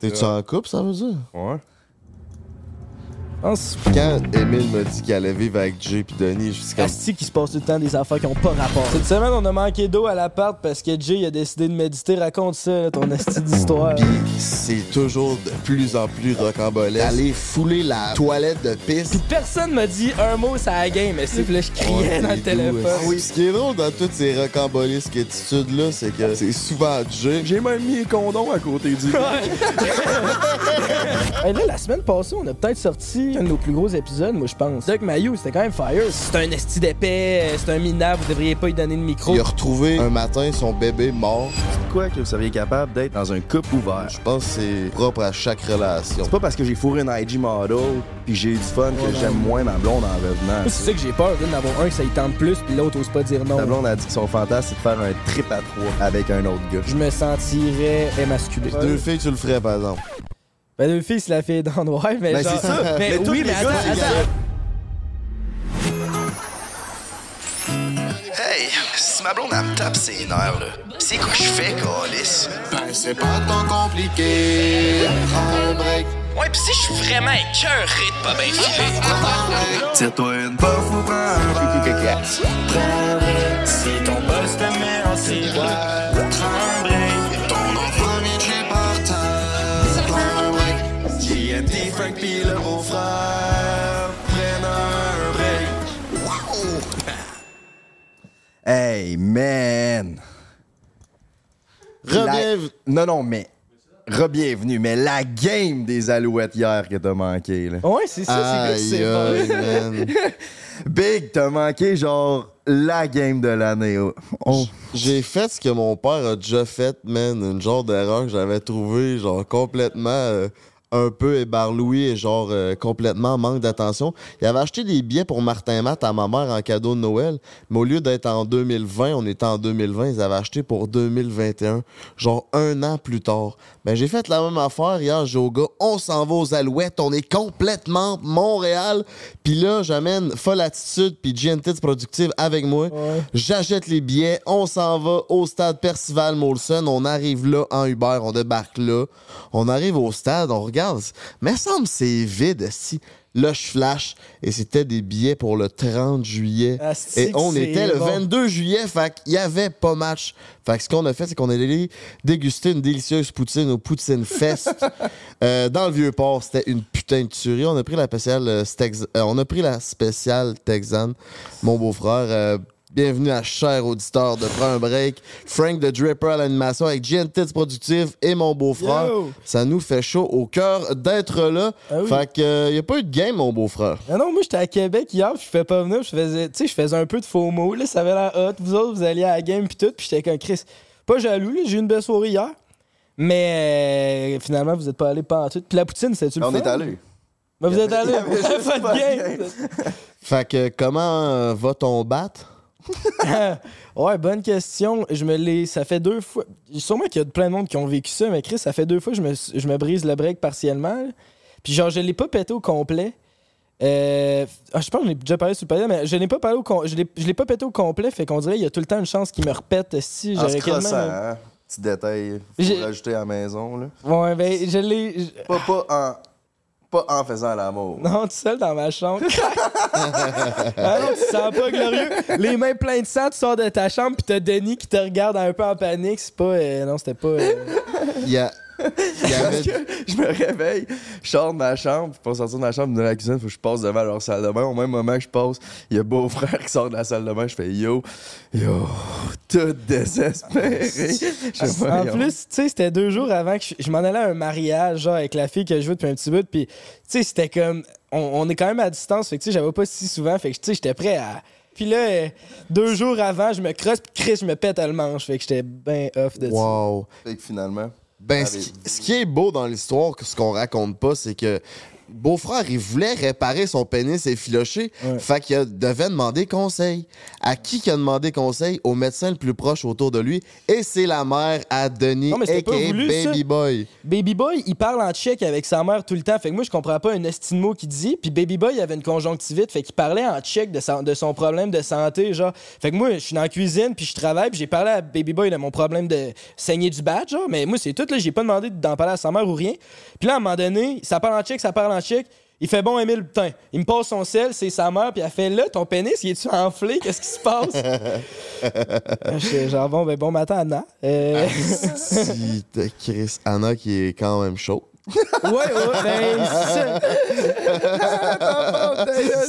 T'es-tu en couple, ça veut dire? Ouais. Quand Emile m'a dit qu'elle allait vivre avec Jay puis Denis, comme. Asti qui se passe tout le temps des affaires qui ont pas rapport. Cette semaine, on a manqué d'eau à l'appart parce que Jay a décidé de méditer. Raconte ça, ton asti d'histoire. Puis c'est toujours de plus en plus rocambolesque. Aller fouler la toilette de piste. Personne m'a dit un mot sur la game, mais c'est là, je criais dans le téléphone. Ah oui, ce qui est drôle dans toutes ces rocambolesques attitudes-là, c'est que c'est souvent Jay. J'ai même mis un condom à côté du. Hey, là, la semaine passée, on a peut-être sorti un de nos plus gros épisodes, moi, je pense. Doc Mayou, c'était quand même fire. C'est un esti d'épais, c'est un minable, vous devriez pas lui donner de micro. Il a retrouvé un matin son bébé mort. Quoi que vous seriez capable d'être dans un couple ouvert? Je pense que c'est propre à chaque relation. C'est pas parce que j'ai fourré une IG model puis j'ai eu du fun que j'aime moins ma blonde en revenant. C'est ça que j'ai peur, d'en avoir un que ça y tente plus, puis l'autre ose pas dire non. Ta blonde a dit que son fantasme, c'est de faire un trip à trois avec un autre gars. Je me sentirais émasculé. Deux filles, tu le ferais, par exemple. Ben, deux filles, c'est la fille dans le noir, mais Ben, genre... c'est ça. Mais, Mais tous oui, les mais gars, attends, c'est attends. Hey, si ma blonde elle me tape ses nerfs, là, c'est quoi je fais, Calis? Ben, c'est pas tant compliqué. Prends un break. Ouais, pis si je suis vraiment écœuré de pas bien filer. Prends un break. Tire-toi une puff ou prends un pipi Si ton boss te met en ciboire, Hey, man! Rebienvenue. La- Non, non, mais. Re-bienvenue, mais la game des Alouettes hier que t'as manqué, là. Ouais, c'est ça, c'est que c'est. Big, t'as manqué, genre, la game de l'année. oh. On- J'ai fait ce que mon père a déjà fait, man. Une genre d'erreur que j'avais trouvée, genre complètement euh, un peu ébarloui et genre euh, complètement en manque d'attention. Il avait acheté des billets pour Martin Matt à ma mère en cadeau de Noël, mais au lieu d'être en 2020, on était en 2020, ils avaient acheté pour 2021, genre un an plus tard. Ben j'ai fait la même affaire hier, j'ai au gars, on s'en va aux Alouettes, on est complètement Montréal, puis là j'amène Folle Attitude puis GNT Productive avec moi. J'achète les billets, on s'en va au stade Percival Molson, on arrive là en Uber, on débarque là, on arrive au stade, on regarde, mais semble c'est vide si. Là, je flash et c'était des billets pour le 30 juillet. Asti et on était le bon. 22 juillet, fait qu'il y avait pas match. Fait que ce qu'on a fait, c'est qu'on est allé déguster une délicieuse poutine au Poutine Fest euh, dans le Vieux-Port. C'était une putain de tuerie. On a pris la spéciale, euh, euh, on a pris la spéciale Texan, mon beau-frère. Bienvenue à cher auditeur de Prends un break. Frank the Dripper à l'animation avec GNT Productive et mon beau-frère. Ça nous fait chaud au cœur d'être là. Ah oui. Fait que euh, y a pas eu de game, mon beau-frère. Ah non, moi j'étais à Québec hier, puis je fais pas venir, je faisais, tu sais, je faisais un peu de faux mots, là, ça avait l'air hot. Vous autres, vous alliez à la game, puis tout, puis j'étais comme Chris. Pas jaloux, là, j'ai eu une belle soirée hier. Mais euh, finalement, vous êtes pas allé pas en tout. Puis la poutine, c'était-tu le On fun? est allé. Mais vous êtes allé, pas de de game. Fait que comment euh, va ton bat? ouais, bonne question. Je me l'ai. Ça fait deux fois. Sûrement qu'il y a plein de monde qui ont vécu ça, mais Chris, ça fait deux fois que je me, je me brise le break partiellement. Puis genre, je l'ai pas pété au complet. Euh, ah, je pense que déjà parlé sur le palier, mais je n'ai pas parlé au com- je l'ai je l'ai pas pété au complet, fait qu'on dirait qu'il y a tout le temps une chance qu'il me repète si j'aurais quasiment- hein? Petit détail, J'ai- faut rajouter à la maison, là. Ouais, ben je l'ai. Pas, pas en... Pas en faisant l'amour. Non, tout seul dans ma chambre. ah non, tu te sens pas glorieux. Les mains pleines de sang, tu sors de ta chambre, puis t'as Denis qui te regarde un peu en panique. C'est pas. euh, non, c'était pas. euh, Il y a. il y avait- je me réveille, je sors de ma chambre, puis pour sortir de ma chambre de la cuisine, faut que je passe devant leur salle de bain. Au même moment que je passe, il y a beau-frère qui sort de la salle de bain, je fais yo, yo, tout désespéré. En plus, tu sais, c'était deux jours avant que je, je m'en allais à un mariage, genre, avec la fille que je veux depuis un petit bout. Puis, tu sais, c'était comme. On, on est quand même à distance, fait que, tu sais, j'avais pas si souvent. Fait que, tu sais, j'étais prêt à. Puis là, deux jours avant, je me crosse, puis Chris, je me pète le manche. Fait que j'étais bien off de ça. Wow. Fait que finalement, Ben, ce qui, ce qui est beau dans l'histoire, que ce qu'on raconte pas, c'est que beau-frère, il voulait réparer son pénis effiloché. Ouais. Fait qu'il devait demander conseil. À qui qu'il a demandé conseil? Au médecin le plus proche autour de lui. Et c'est la mère à Denis, Non, mais a.k.a. voulu, ça. Baby Boy. Baby Boy, il parle en tchèque avec sa mère tout le temps. Fait que moi, je comprends pas un esti de mot qu'il dit. Puis Baby Boy, il avait une conjonctivite. Fait qu'il parlait en tchèque de, sa- de son problème de santé. Genre. Fait que moi, je suis dans la cuisine, puis je travaille, puis j'ai parlé à Baby Boy de mon problème de saigner du badge. Genre. Mais moi, c'est tout. là J'ai pas demandé d'en parler à sa mère ou rien. Puis là, à un moment donné, ça parle en tchèque, ça parle en tchèque. Il fait bon, Emile, putain. Il me passe son sel, c'est sa mère, puis elle fait là, ton pénis, il est-tu enflé? Qu'est-ce qui se passe? Là, J'étais genre, bon, ben bon matin, Anna. Euh, si t'as Chris Anna qui est quand même chaud. Ouais, ouais, ben,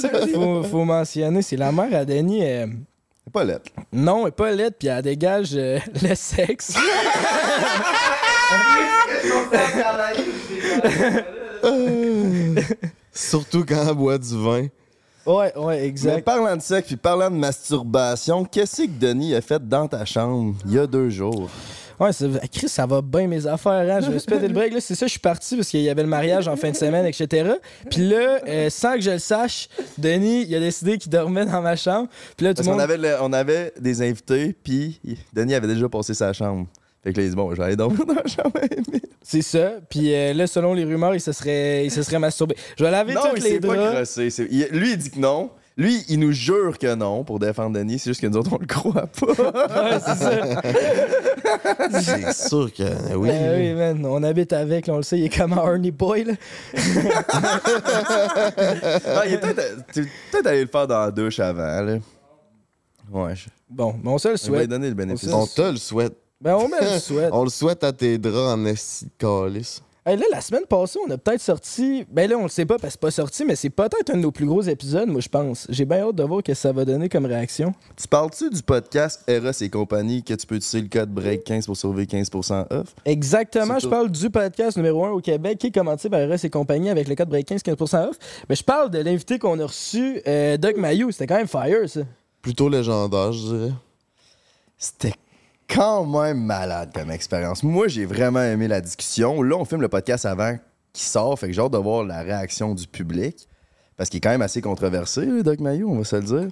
ça. Faut, faut mentionner, c'est la mère à Denis. euh, C'est pas lettre. non, elle est pas laide, puis elle dégage euh, le sexe. Surtout quand elle boit du vin. Ouais, ouais, Mais exact. parlant de sexe puis parlant de masturbation, qu'est-ce que Denis a fait dans ta chambre il y a deux jours? Ouais, ça- Chris, ça va bien mes affaires, hein? Je me suis pété le break, là. C'est ça, je suis parti parce qu'il y avait le mariage en fin de semaine, etc. Puis là, euh, sans que je le sache, Denis, il a décidé qu'il dormait dans ma chambre. Puis là, tout Parce monde. avait, le- on avait des invités, puis Denis avait déjà passé sa chambre. Fait que là, il dit Bon, je vais aller dormir dans la chambre. à. C'est ça. Puis euh, là, selon les rumeurs, il se serait, il se serait masturbé. Je vais laver Non, toutes il les s'est pas draps. crossé. C'est- il- lui, il dit que non. Lui, il nous jure que non pour défendre Denis. C'est juste que nous autres, on le croit pas. Ouais, c'est ça. C'est sûr que euh, oui. Ben oui, man, on habite avec, là, on le sait, il est comme un Ernie Boy, là. Ah, il est peut-être tu- peut-être allé le faire dans la douche avant. Là. Ouais, je, Bon, mais on se le je vais lui souhaite. donner le bénéfice. On On te le souhaite. Ben, on me le souhaite. On le souhaite à tes draps en esti de calice. Hey, là, la semaine passée, on a peut-être sorti. Ben là, on le sait pas parce que c'est pas sorti, mais c'est peut-être un de nos plus gros épisodes, moi, je pense. J'ai bien hâte de voir ce que ça va donner comme réaction. Tu parles-tu du podcast Eros et compagnie que tu peux utiliser le code BREAK15 pour sauver 15% off? Exactement, je tout. parle du podcast numéro 1 au Québec qui est commenté par RS et compagnie avec le code break 15 15% off. Mais je parle de l'invité qu'on a reçu, euh, Doug Mayou. C'était quand même fire, ça. Plutôt légendaire, je dirais. C'était quand même malade comme expérience. Moi, j'ai vraiment aimé la discussion. Là, on filme le podcast avant qu'il sort, fait que j'ai hâte de voir la réaction du public. Parce qu'il est quand même assez controversé, le Doc Mayo, on va se le dire.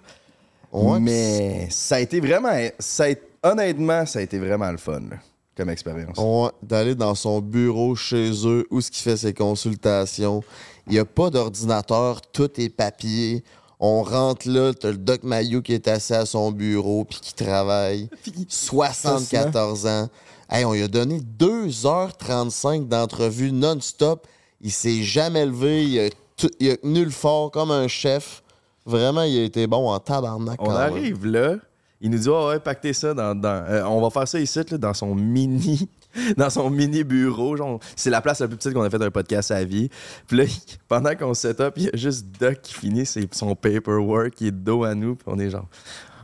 Ouais, Mais ça a été vraiment. Ça a été- honnêtement, ça a été vraiment le fun là, comme expérience. Ouais, d'aller dans son bureau chez eux où ce qu'il fait ses consultations. Il n'y a pas d'ordinateur, tout est papier. On rentre là, t'as le Doc Mayou qui est assis à son bureau puis qui travaille. 74 ans. Hey, on lui a donné 2h35 d'entrevue non-stop. Il s'est jamais levé. Il a, tout- il a tenu le fort comme un chef. Vraiment, il a été bon en tabarnak. On arrive là, il nous dit oh, ouais, pactez ça dans. dans- euh, on va faire ça ici, là, dans son mini. Dans son mini bureau, genre, c'est la place la plus petite qu'on a fait un podcast à vie. Puis là, pendant qu'on set up, il y a juste Doc qui finit ses- son paperwork, qui est dos à nous, puis on est genre,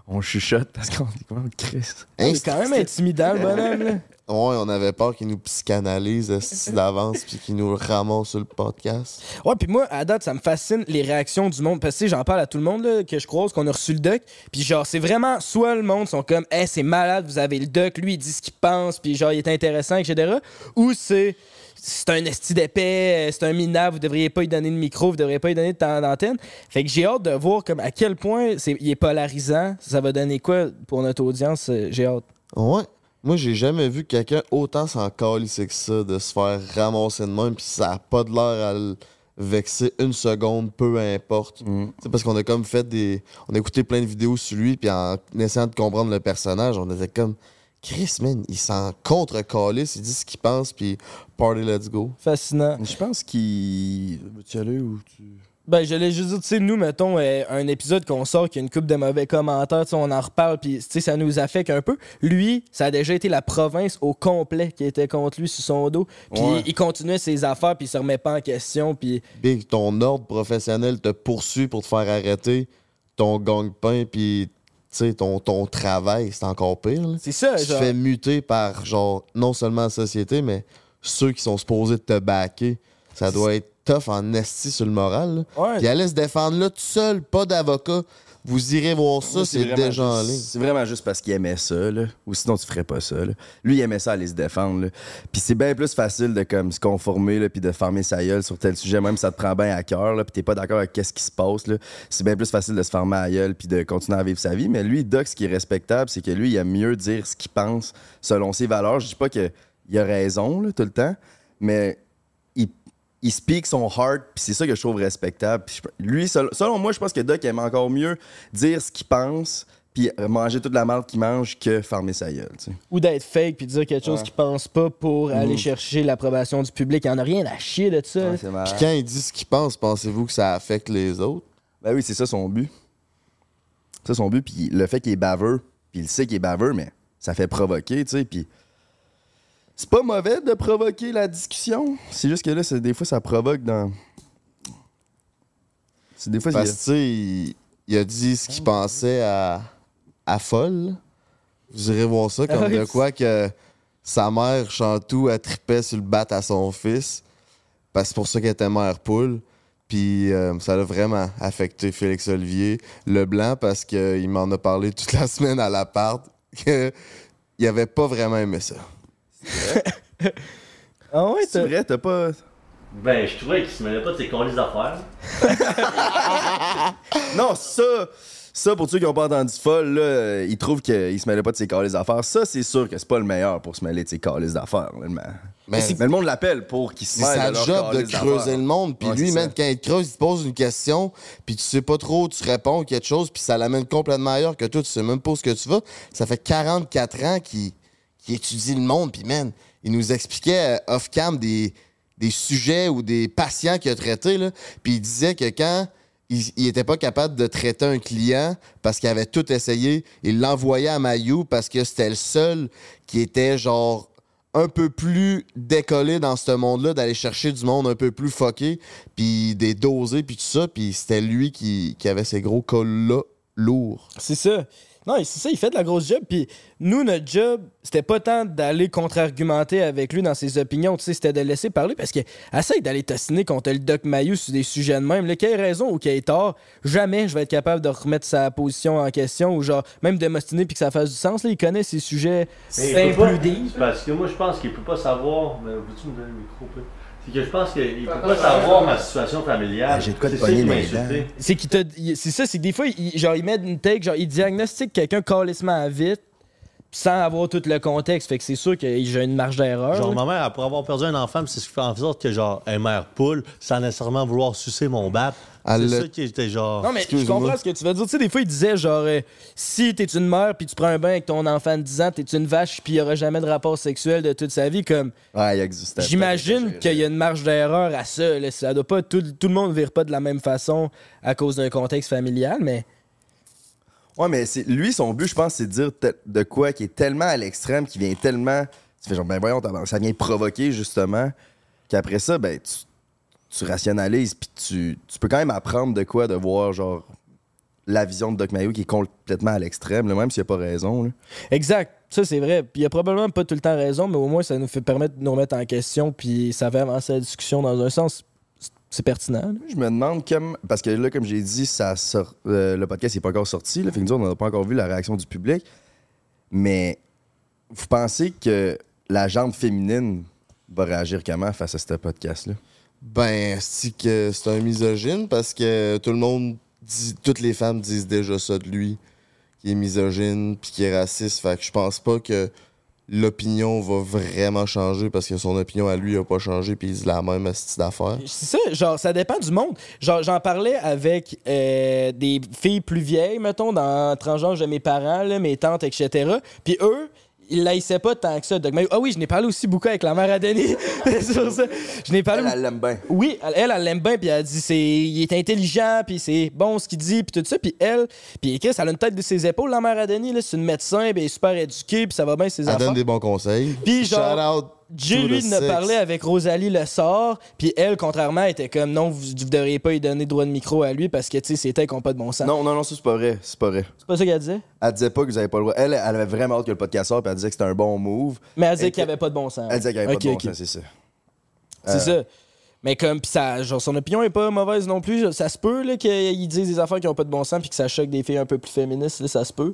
on chuchote parce qu'on est comment Chris. C'est quand même intimidant, le bonhomme, là. Ouais, on avait peur qu'il nous psychanalyse esti, d'avance puis qu'il nous ramasse sur le podcast? Ouais, puis moi, à date, ça me fascine les réactions du monde. Parce que tu sais, j'en parle à tout le monde là, que je croise, qu'on a reçu le doc. Puis genre, c'est vraiment soit le monde sont comme, hey, c'est malade, vous avez le doc, lui, il dit ce qu'il pense, puis genre, il est intéressant, etc. Ou c'est. C'est un esti d'épais, euh, c'est un minable, vous devriez pas lui donner de micro, vous devriez pas lui donner de temps d'antenne. Fait que j'ai hâte de voir comme à quel point il est polarisant. Ça va donner quoi pour notre audience, euh, j'ai hâte. Ouais. Moi, j'ai jamais vu quelqu'un autant s'en calisser que ça, de se faire ramasser de même, puis ça a pas de l'air à le vexer une seconde, peu importe. C'est parce qu'on a comme fait des. On a écouté plein de vidéos sur lui, puis en essayant de comprendre le personnage, on était comme. Chris, man, il s'en contre-calisse, il dit ce qu'il pense, puis party, let's go. Fascinant. Je pense qu'il. Veux-tu aller ou tu. Ben, je l'ai juste dit, tu sais, nous, mettons, euh, un épisode qu'on sort qui a une coupe de mauvais commentaires, on en reparle, puis, ça nous affecte un peu. Lui, ça a déjà été la province au complet qui était contre lui sur son dos. Puis, Ouais. il continuait ses affaires, puis il se remet pas en question, puis... Big, ton ordre professionnel te poursuit pour te faire arrêter, ton gang-pain, puis tu sais, ton, ton travail, c'est encore pire. C'est ça, tu te genre. fais muter par, genre, non seulement la société, mais ceux qui sont supposés te backer. Ça doit être tough en esti sur le moral. là. Ouais. Puis allait se défendre là tout seul, pas d'avocat, Vous irez voir ça, c'est déjà en juste- ligne. C'est vraiment juste parce qu'il aimait ça, là. Ou sinon, tu ferais pas ça, là. Lui, il aimait ça aller se défendre, là. Puis c'est bien plus facile de comme, se conformer, là, puis de fermer sa gueule sur tel sujet, même si ça te prend bien à cœur, là, puis t'es pas d'accord avec qu'est-ce qui se passe, là. C'est bien plus facile de se fermer à gueule, puis de continuer à vivre sa vie. Mais lui, Doc, ce qui est respectable, c'est que lui, il aime mieux dire ce qu'il pense selon ses valeurs. Je dis pas qu'il a raison, là, tout le temps, mais il speak son heart, puis c'est ça que je trouve respectable. Je- lui, sel- selon moi, je pense que Doc aime encore mieux dire ce qu'il pense, puis manger toute la merde qu'il mange que fermer sa gueule. tu sais. Ou d'être fake puis dire quelque chose Ouais. qu'il pense pas pour aller chercher l'approbation du public. Il en a rien à chier de ça. Ouais. Puis quand il dit ce qu'il pense, pensez-vous que ça affecte les autres? Ben oui, c'est ça son but. C'est ça son but, puis le fait qu'il est baveux, puis il sait qu'il est baveux, mais ça fait provoquer, tu sais, puis c'est pas mauvais de provoquer la discussion. C'est juste que là, c'est- des fois, ça provoque dans... C'est des fois, Parce que, il- tu sais, il, il a dit ce qu'il pensait à, à folle. Vous irez voir ça comme Ah de quoi que sa mère, Chantou, elle tripait sur le bat à son fils. Parce que c'est pour ça qu'elle était mère poule. Puis euh, ça a vraiment affecté Félix Olivier Leblanc parce qu'il m'en a parlé toute la semaine à l'appart. qu'il avait pas vraiment aimé ça. Ah ouais, c'est t'as- vrai, t'as pas... Ben, je trouvais qu'il se mêlait pas de ses colis d'affaires. Non, ça, ça pour ceux qui n'ont pas entendu folle, là, euh, ils trouvent qu'il se mêlait pas de ses calices d'affaires. Ça, c'est sûr que c'est pas le meilleur pour se mêler de ses calices d'affaires. là, Mais, Mais mais le monde l'appelle pour qu'il se C'est mêle sa de leur job de creuser d'affaires. le monde. Puis Ouais, lui, c'est man, ça. quand il te creuse, il te pose une question, puis tu sais pas trop, tu réponds quelque chose, puis ça l'amène complètement ailleurs que toi, tu sais même pas où ce que tu vas. Ça fait 44 ans qu'il qu'il étudie le monde, puis man, il nous expliquait euh, off-cam des, sujets ou des patients qu'il a traités. Puis il disait que quand il, il était pas capable de traiter un client parce qu'il avait tout essayé, il l'envoyait à Mayou parce que c'était le seul qui était genre un peu plus décollé dans ce monde-là, d'aller chercher du monde un peu plus fucké, puis des dosés, puis tout ça, puis c'était lui qui, qui avait ces gros cols-là lourds. C'est ça. Non, c'est ça, il fait de la grosse job. Puis nous, notre job, c'était pas tant d'aller contre-argumenter avec lui dans ses opinions, tu sais, c'était de laisser parler parce que essaye d'aller tassiner contre le Doc Mayou sur des sujets de même. Là, qu'il ait raison ou qu'il ait tort, jamais je vais être capable de remettre sa position en question ou genre, même de m'ostiner puis que ça fasse du sens. Là, il connaît ces sujets deep. Parce que moi, je pense qu'il peut pas savoir. Mais veux-tu me donner le micro, peu? C'est que je pense qu'il peut pas savoir ma situation familiale. J'ai de quoi te C'est pogner les qu'il C'est ça, c'est que des fois, il, genre, il met une take, genre, il diagnostique quelqu'un calissement vite sans avoir tout le contexte. Fait que c'est sûr que j'ai une marge d'erreur. Genre, là. ma mère, après avoir perdu un enfant, c'est ce qui fait en sorte que, genre, elle mère poule, sans nécessairement vouloir sucer mon bat. C'est ça qui était genre. Non, mais je comprends ce que tu veux dire. Tu sais, des fois, il disait genre, euh, si t'es une mère puis tu prends un bain avec ton enfant de 10 ans, t'es une vache puis il y aura jamais de rapport sexuel de toute sa vie. Comme, Ouais, il existe. j'imagine qu'il y a une marge d'erreur à ça. Là. Ça doit pas, tout, tout le monde ne vire pas de la même façon à cause d'un contexte familial, mais. Ouais, mais lui, son but, je pense, c'est de dire de quoi qui est tellement à l'extrême, qui vient tellement. Tu fais genre, ben voyons, ça vient provoquer, justement, qu'après ça, ben, tu, tu rationalises, puis tu, tu peux quand même apprendre de quoi de voir, genre, la vision de Doc Mayo qui est complètement à l'extrême, même s'il a pas raison. là. Exact. Ça, c'est vrai. Puis il a probablement pas tout le temps raison, mais au moins, ça nous fait permettre de nous remettre en question puis ça fait avancer la discussion dans un sens. C'est- C'est pertinent. là. Je me demande, comme, parce que là, comme j'ai dit, ça sort, euh, le podcast n'est pas encore sorti, là, fait que nous, on n'a pas encore vu la réaction du public, mais vous pensez que la jambe féminine va réagir comment face à ce podcast-là? Ben, c'est que c'est un misogyne parce que tout le monde dit, toutes les femmes disent déjà ça de lui, qu'il est misogyne puis qu'il est raciste. Fait que je pense pas que l'opinion va vraiment changer parce que son opinion à lui a pas changé puis il dit la même style d'affaires. C'est ça, genre, ça dépend du monde. Genre, j'en parlais avec euh, des filles plus vieilles, mettons, dans transgenre de mes parents, là, mes tantes, etc. Puis eux, ils laissaient pas tant que ça. Doc. Ah oui, je n'ai parlé aussi beaucoup avec la mère à Denis. sur ça. Je n'ai parlé. Elle, elle l'aime bien. Oui, elle, elle, elle l'aime bien, puis elle dit c'est, il est intelligent, puis c'est bon ce qu'il dit, puis tout ça. Puis elle, puis Chris, elle a une tête de ses épaules, la mère à Denis, là, c'est une médecin, puis elle est super éduquée, puis ça va bien ses Elle affaires. donne des bons conseils. Puis genre, Shout out Jay, lui, ne sex. parlait avec Rosalie Le Sort, puis elle, contrairement, était comme non, vous, vous devriez pas lui donner droit de micro à lui parce que, tu sais, c'est tech qui ont pas de bon sens. Non, non, non, ça, c'est pas vrai. C'est pas vrai. C'est pas ça qu'elle disait? Elle disait pas que vous avez pas le droit. Elle, elle avait vraiment hâte que le podcast sorte, puis elle disait que c'était un bon move. Mais elle disait qu'il y que- avait pas de bon sens. Elle disait qu'il y avait pas de bon sens, c'est ça. C'est Euh, ça. Mais comme, pis ça, genre, son opinion est pas mauvaise non plus. Ça se peut, là, qu'il dise des affaires qui ont pas de bon sens puis que ça choque des filles un peu plus féministes, là, ça se peut.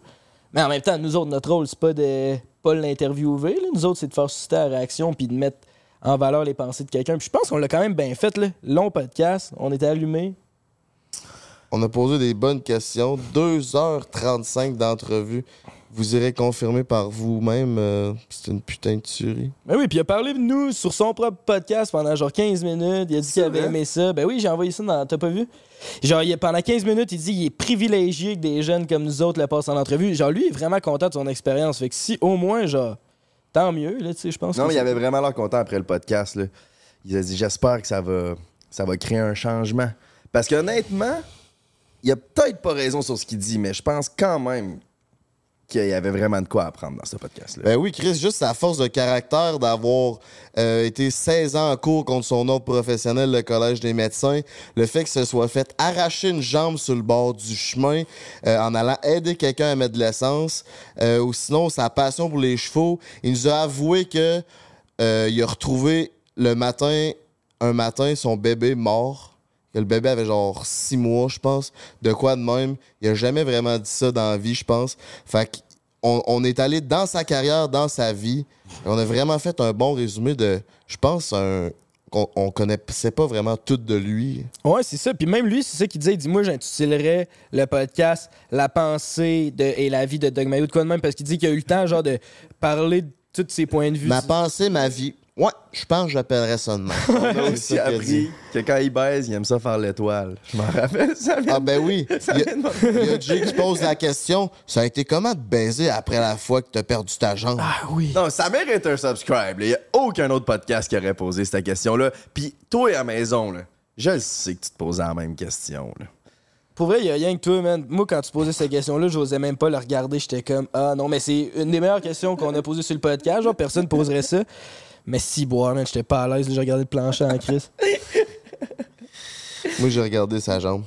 Mais en même temps, nous autres, notre rôle, c'est pas de pas l'interviewer. Nous autres, c'est de faire susciter la réaction puis de mettre en valeur les pensées de quelqu'un. Puis je pense qu'on l'a quand même bien fait, là. Long podcast, on était allumés. On a posé des bonnes questions. 2h35 d'entrevue. Vous irez confirmer par vous-même. euh, c'est une putain de tuerie. Ben oui, puis il a parlé de nous sur son propre podcast pendant genre 15 minutes. Il a dit qu'il avait aimé ça. Ben oui, j'ai envoyé ça dans. T'as pas vu? Genre, il a- pendant 15 minutes, il dit qu'il est privilégié que des jeunes comme nous autres le passent en entrevue. Genre, lui, il est vraiment content de son expérience. Fait que si au moins, genre, tant mieux, là, tu sais, je pense. Non, que mais il avait vraiment l'air content après le podcast. Là. Il a dit J'espère que ça va, ça va créer un changement. Parce qu'honnêtement, il a peut-être pas raison sur ce qu'il dit, mais je pense quand même qu'il y avait vraiment de quoi apprendre dans ce podcast-là. Ben oui, Chris, juste sa force de caractère d'avoir euh, été 16 ans en cours contre son ordre professionnel, le Collège des médecins, le fait que se soit fait arracher une jambe sur le bord du chemin euh, en allant aider quelqu'un à mettre de l'essence, euh, ou sinon sa passion pour les chevaux, il nous a avoué que euh, il a retrouvé le matin, un matin, son bébé mort. Que le bébé avait genre six mois, je pense. De quoi de même. Il a jamais vraiment dit ça dans la vie, je pense. Fait qu'on on est allé dans sa carrière, dans sa vie. Et on a vraiment fait un bon résumé de, je pense, un, qu'on on connaissait pas vraiment tout de lui. Ouais, c'est ça. Puis même lui, c'est ça qu'il disait. Il dit Moi, j'intitulerais le podcast La pensée de, et la vie de Doug Mayo, de quoi de même, parce qu'il dit qu'il a eu le temps, genre, de parler de tous ses points de vue. Ma pensée, ma vie. Ouais, je pense que j'appellerais ça de même. On a C'est aussi appris dit. que quand il baise, il aime ça faire l'étoile. Je m'en rappelle, ça vient Ah ben oui. Ça Il y a- il y a Jay qui pose la question. Ça a été comment de baiser après la fois que t'as perdu ta jambe? Ah oui. Non, ça mérite un subscribe. Il n'y a aucun autre podcast qui aurait posé cette question-là. Puis toi à la maison, là, je le sais que tu te posais la même question. Là. Pour vrai, il y a rien que toi, man. Moi, quand tu posais cette question-là, j'osais même pas le regarder. J'étais comme Ah non, mais c'est une des meilleures questions qu'on a posées sur le podcast. Genre, personne poserait ça. Mais si, boire, man, j'étais pas à l'aise. J'ai regardé le plancher en crise. Moi, j'ai regardé sa jambe.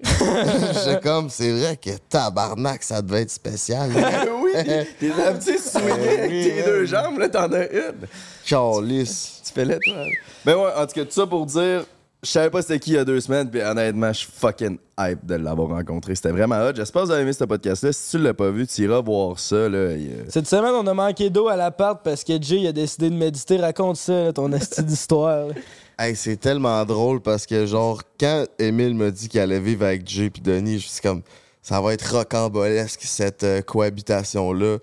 J'étais comme, c'est vrai que tabarnak, ça devait être spécial. oui, t'es un petit swing avec oui, tes deux jambes, là, t'en as une. Charlisse. Tu fais l'étoile. Ben ouais, en tout cas, tout ça pour dire, je savais pas c'était qui il y a deux semaines, puis honnêtement, je suis fucking hype de l'avoir rencontré. C'était vraiment hot. J'espère que vous avez aimé ce podcast-là. Si tu l'as pas vu, tu iras voir ça, là. Il, euh, Cette semaine, on a manqué d'eau à l'appart parce que Jay a décidé de méditer. Raconte ça, là, ton esti d'histoire. Hey, c'est tellement drôle parce que, genre, quand Émile m'a dit qu'il allait vivre avec Jay puis Denis, je suis comme, ça va être rocambolesque, cette euh, cohabitation-là.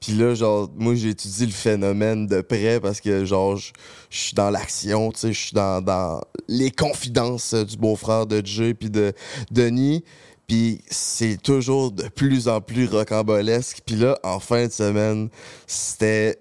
Puis là, genre, moi, j'ai étudié le phénomène de près parce que, genre, je suis dans l'action, tu sais, je suis dans, dans les confidences du beau-frère de Jay puis de Denis. Puis c'est toujours de plus en plus rocambolesque. Puis là, en fin de semaine, c'était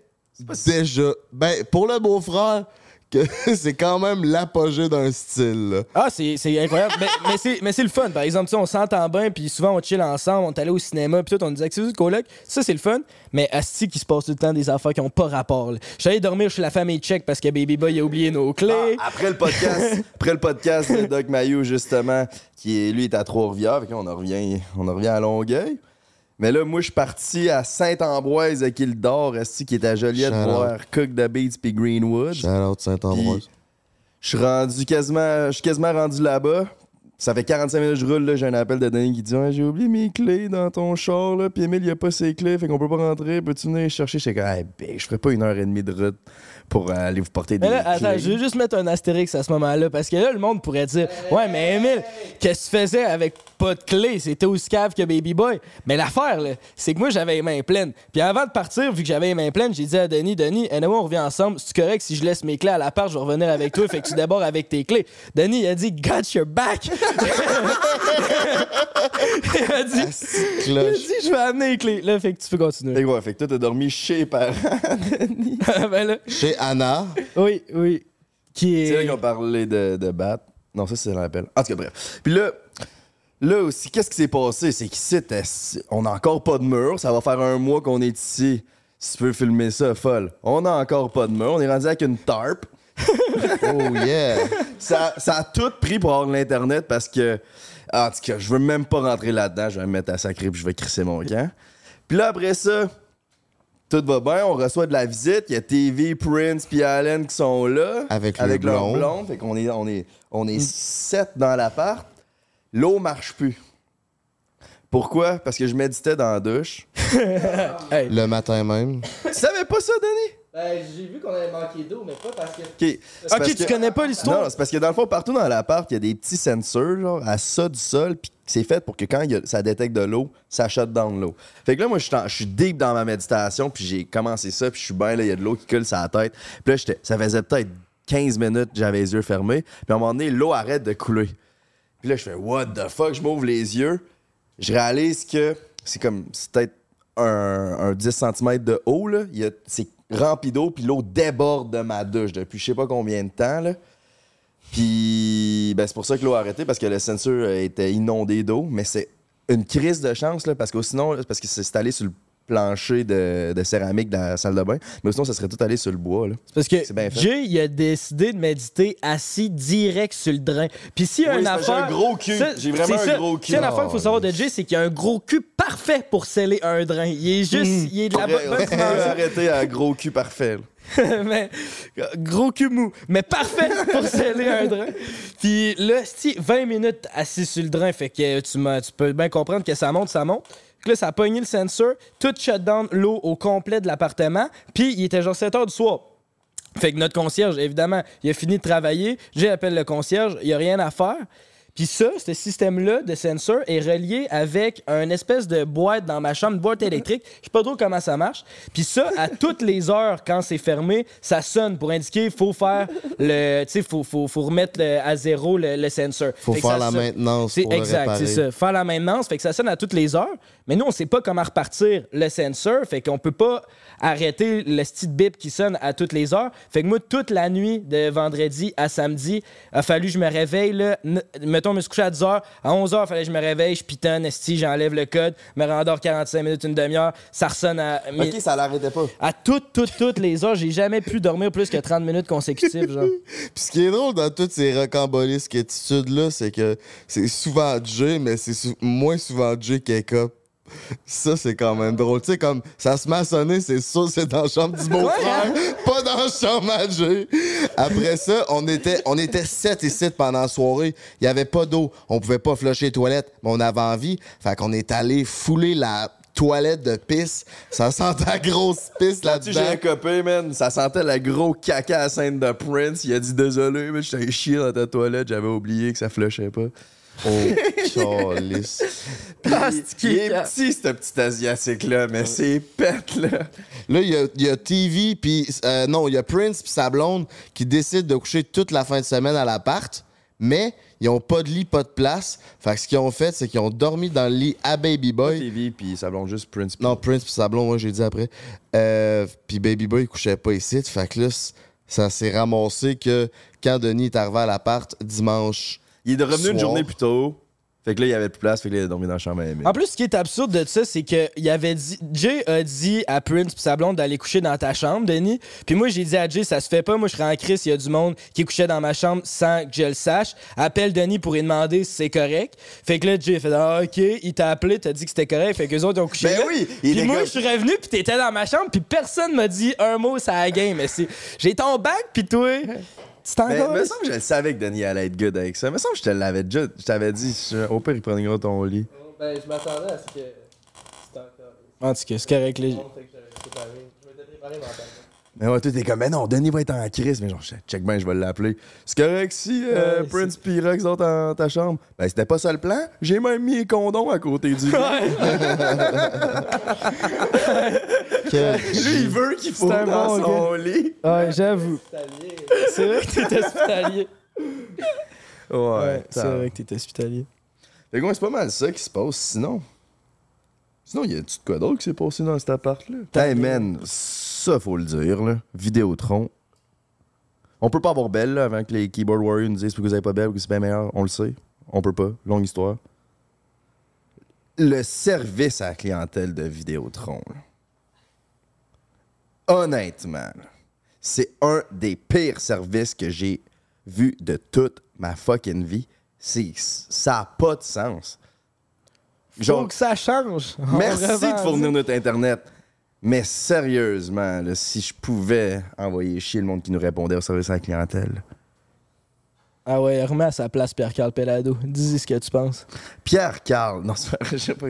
déjà... Ben, pour le beau-frère, que c'est quand même l'apogée d'un style. là. Ah, c'est c'est incroyable. mais mais c'est mais c'est le fun. Par exemple, tu sais, on s'entend bien, puis souvent on chill ensemble, on est allé au cinéma, puis tout, on disait que c'est du coloc. Ça, c'est le fun. Mais Asti qui se passe tout le temps des affaires qui ont pas rapport. là. Je suis allé dormir chez la famille tchèque parce que Baby Boy a oublié nos clés. Ah, après le podcast, après le podcast de Doc Mayou, justement, qui est, lui est à Trois-Rivières, fait que là, on en revient, on en revient à Longueuil. Mais là, moi, je suis parti à Saint-Ambroise à Esti, qui est à Joliette, Shout out. voir Cook the Beats puis Greenwood. Shout out Saint-Ambroise. Je suis rendu quasiment, je suis quasiment rendu là-bas. Ça fait 45 minutes que je roule, là, j'ai un appel de Denis qui dit J'ai oublié mes clés dans ton char, là, puis Emile, il a pas ses clés, fait qu'on peut pas rentrer. Peux-tu venir chercher? J'étais comme, hey, ben, je ferais pas une heure et demie de route pour euh, aller vous porter des Mais là, attends, clés. je veux juste mettre un astérix à ce moment-là, parce que là, le monde pourrait dire Ouais, mais Emile, qu'est-ce que tu faisais avec pas de clé C'était aussi cave que Baby Boy. Mais l'affaire, là, c'est que moi, j'avais les mains pleines. Puis avant de partir, vu que j'avais les mains pleines, j'ai dit à Denis Denis, anyway, on revient ensemble. C'est correct si je laisse mes clés à l'appart, je vais revenir avec toi, fait que tu débordes avec tes clés. Denis, il a dit Got your back Il a dit Il a dit Je vais amener les clés. Là, fait que tu peux continuer. que ouais, fait que toi, t'as dormi chez les parents, Denis. ben là, Chez Anna, oui, oui. Qui C'est là est. qu'ils ont parlé de, de bat. Non, ça, c'est l'appel. En tout cas, bref. Puis là, là aussi, qu'est-ce qui s'est passé? C'est qu'ici, on n'a encore pas de mur. Ça va faire un mois qu'on est ici. Si tu peux filmer ça, folle. On n'a encore pas de mur. On est rendu avec une tarp. oh yeah. Ça, ça a tout pris pour avoir de l'Internet parce que, en tout cas, je veux même pas rentrer là-dedans. Je vais me mettre à sacrer puis je vais crisser mon camp. Puis là, après ça, Tout va bien, on reçoit de la visite. Il y a TV, Prince, puis Allen qui sont là. Avec le avec leur blond. blonde. Fait qu'on est, on est, on Mm. est sept dans l'appart. L'eau marche plus. Pourquoi? Parce que je méditais dans la douche. Le matin même. tu savais pas ça, Denis? Ben, j'ai vu qu'on avait manqué d'eau, mais pas parce que. OK. Tu connais pas l'histoire? Non, c'est parce que dans le fond, partout dans l'appart, il y a des petits sensors genre, à ça du sol, puis c'est fait pour que quand il y a- ça détecte de l'eau, ça shut down l'eau. Fait que là, moi, je suis en- je suis deep dans ma méditation, puis j'ai commencé ça, puis je suis bien, là, il y a de l'eau qui coule sur la tête. Puis là, j'étais- ça faisait peut-être 15 minutes, j'avais les yeux fermés, puis à un moment donné, l'eau arrête de couler. Puis là, je fais, what the fuck, je m'ouvre les yeux, je réalise que c'est comme, c'est peut-être un, un 10 cm de haut, là. Il y a- C'est rempli d'eau, puis l'eau déborde de ma douche depuis je sais pas combien de temps, là. Puis ben, c'est pour ça que l'eau a arrêté, parce que le sensor euh, était inondé d'eau, mais c'est une crise de chance, parce que sinon, parce que c'est sur le plancher de, de céramique de la salle de bain, mais sinon, ça serait tout allé sur le bois, là. Parce que C'est bien fait. Jay, il a décidé de méditer assis direct sur le drain. Puis s'il y a Oui, une que j'ai affaire. un gros cul. J'ai vraiment c'est un ça. gros cul. S'il y a une affaire qu'il faut savoir de Jay, c'est qu'il a un gros cul parfait pour sceller un drain. Il est juste. Il est de la bonne arrêter à gros cul parfait, là. mais gros cul mou, mais parfait pour sceller un drain. Puis là, si 20 minutes assis sur le drain, fait que tu, m'as- tu peux bien comprendre que ça monte, ça monte. Que là, ça a pogné le sensor, tout shut down l'eau au complet de l'appartement, puis il était genre 7 heures du soir. Fait que notre concierge, évidemment, il a fini de travailler. J'appelle le concierge, il n'y a rien à faire. Puis ça, ce système-là de sensor est relié avec un espèce de boîte dans ma chambre, une boîte électrique. Je sais pas trop comment ça marche. Puis ça, à toutes les heures, quand c'est fermé, ça sonne pour indiquer qu'il faut faire le. Tu sais, faut, faut, faut remettre le- à zéro le, le sensor. Faut faire la sonne. maintenance pour exact, c'est ça. Faire la maintenance, fait que ça sonne à toutes les heures. Mais nous, on sait pas comment repartir le sensor, fait qu'on peut pas arrêter le style bip qui sonne à toutes les heures. Fait que moi, toute la nuit de vendredi à samedi, a fallu que je me réveille. Là, N- mettons, je me suis couché à 10 heures. À 11 heures, il fallait que je me réveille, je pitonne, esti, j'enlève le code, me rendors 45 minutes, une demi-heure. Ça ressonne à. mais- Ok, ça l'arrêtait pas. À toutes, toutes, toutes les heures, j'ai jamais pu dormir plus que 30 minutes consécutives, genre. Puis ce qui est drôle dans toutes ces rocambolesques attitudes-là, c'est que c'est souvent Jay, mais c'est sou- moins souvent Jay qu'Eka. Ça, c'est quand même drôle. Tu sais, comme ça se met à sonner, c'est sûr, c'est dans la chambre du beau-frère, pas dans la chambre à Jay. Après ça, on était, on était sept et sept pendant la soirée. Il y avait pas d'eau. On pouvait pas flusher les toilettes, mais on avait envie. Fait qu'on est allé fouler la toilette de pisse. Ça sentait la grosse pisse Tu j'ai un là-dedans. copain, man. Ça sentait le gros caca à scène de Prince. Il a dit désolé, mais j'étais chier dans ta toilette. J'avais oublié que ça flushait pas. Oh. Puis, il est petit, ce petit Asiatique-là, mais c'est pète, là. Là, il y a, il y a TV, puis euh, non, il y a Prince puis sa blonde qui décident de coucher toute la fin de semaine à l'appart, mais ils ont pas de lit, pas de place. Fait que ce qu'ils ont fait, c'est qu'ils ont dormi dans le lit à Baby Boy. TV, puis ça blonde juste Prince. Non, Prince puis sa blonde, moi j'ai dit après. Euh, puis Baby Boy, il couchait pas ici. Fait que là, ça s'est ramassé que quand Denis est arrivé à l'appart dimanche, Il est revenu une journée plus tôt. Fait que là, il y avait plus de place. Fait que là, il a dormi dans la chambre à Emile. En plus, ce qui est absurde de ça, c'est que il avait dit, Jay a dit à Prince pis sa blonde d'aller coucher dans ta chambre, Denis. Puis moi, j'ai dit à Jay, ça se fait pas. Moi, je serais en crise. Il y a du monde qui couchait dans ma chambre sans que je le sache. Appelle Denis pour lui demander si c'est correct. Fait que là, Jay a fait, ah, ok, il t'a appelé, t'as dit que c'était correct. Fait que les autres ils ont couché. Ben là. oui, il Puis est moi, comme- je suis revenu, puis t'étais dans ma chambre, puis personne m'a dit un mot sur la game. Mais c'est, j'ai ton bac, puis toi, tu t'en Mais vas. me semble que je le savais que Denis allait être good avec ça. Me semble que je te l'avais déjà. Je t'avais dit, je- au pire, il prendra ton lit. Ben, je m'attendais à ce que. En tout cas, c'est correct, les. Mais ouais, toi, t'es comme, mais non, Denis va être en crise. Mais genre, je- check ben, je vais l'appeler. C'est correct si euh, Ouais, Prince Rox sont dans ta chambre. Ben, c'était pas ça le plan. J'ai même mis les condoms à côté du lit. quel Lui, il veut qu'il faut un dans bon son lit. Ouais, j'avoue. C'est vrai que t'es hospitalier. Ouais, Ouais, c'est vrai que t'es hospitalier. Fait que c'est pas mal ça qui se passe sinon. Sinon, y a-tu de quoi d'autre qui s'est passé dans cet appart-là? Hey man, ça faut le dire, là. Vidéotron. On peut pas avoir belle là, avant que les keyboard warriors nous disent que vous avez pas belle ou que c'est bien meilleur. On le sait. On peut pas. Longue histoire. Le service à la clientèle de Vidéotron. là. Honnêtement, c'est un des pires services que j'ai vu de toute ma fucking vie. C'est, ça a pas de sens. Faut Genre, que ça change. Merci de fournir notre Internet. Mais sérieusement, là, si je pouvais envoyer chier le monde qui nous répondait au service à la clientèle. Ah ouais, remets à sa place Pierre-Carl Pelado. Dis ce que tu penses. Pierre Carl. Non, c'est pas vrai, je sais pas.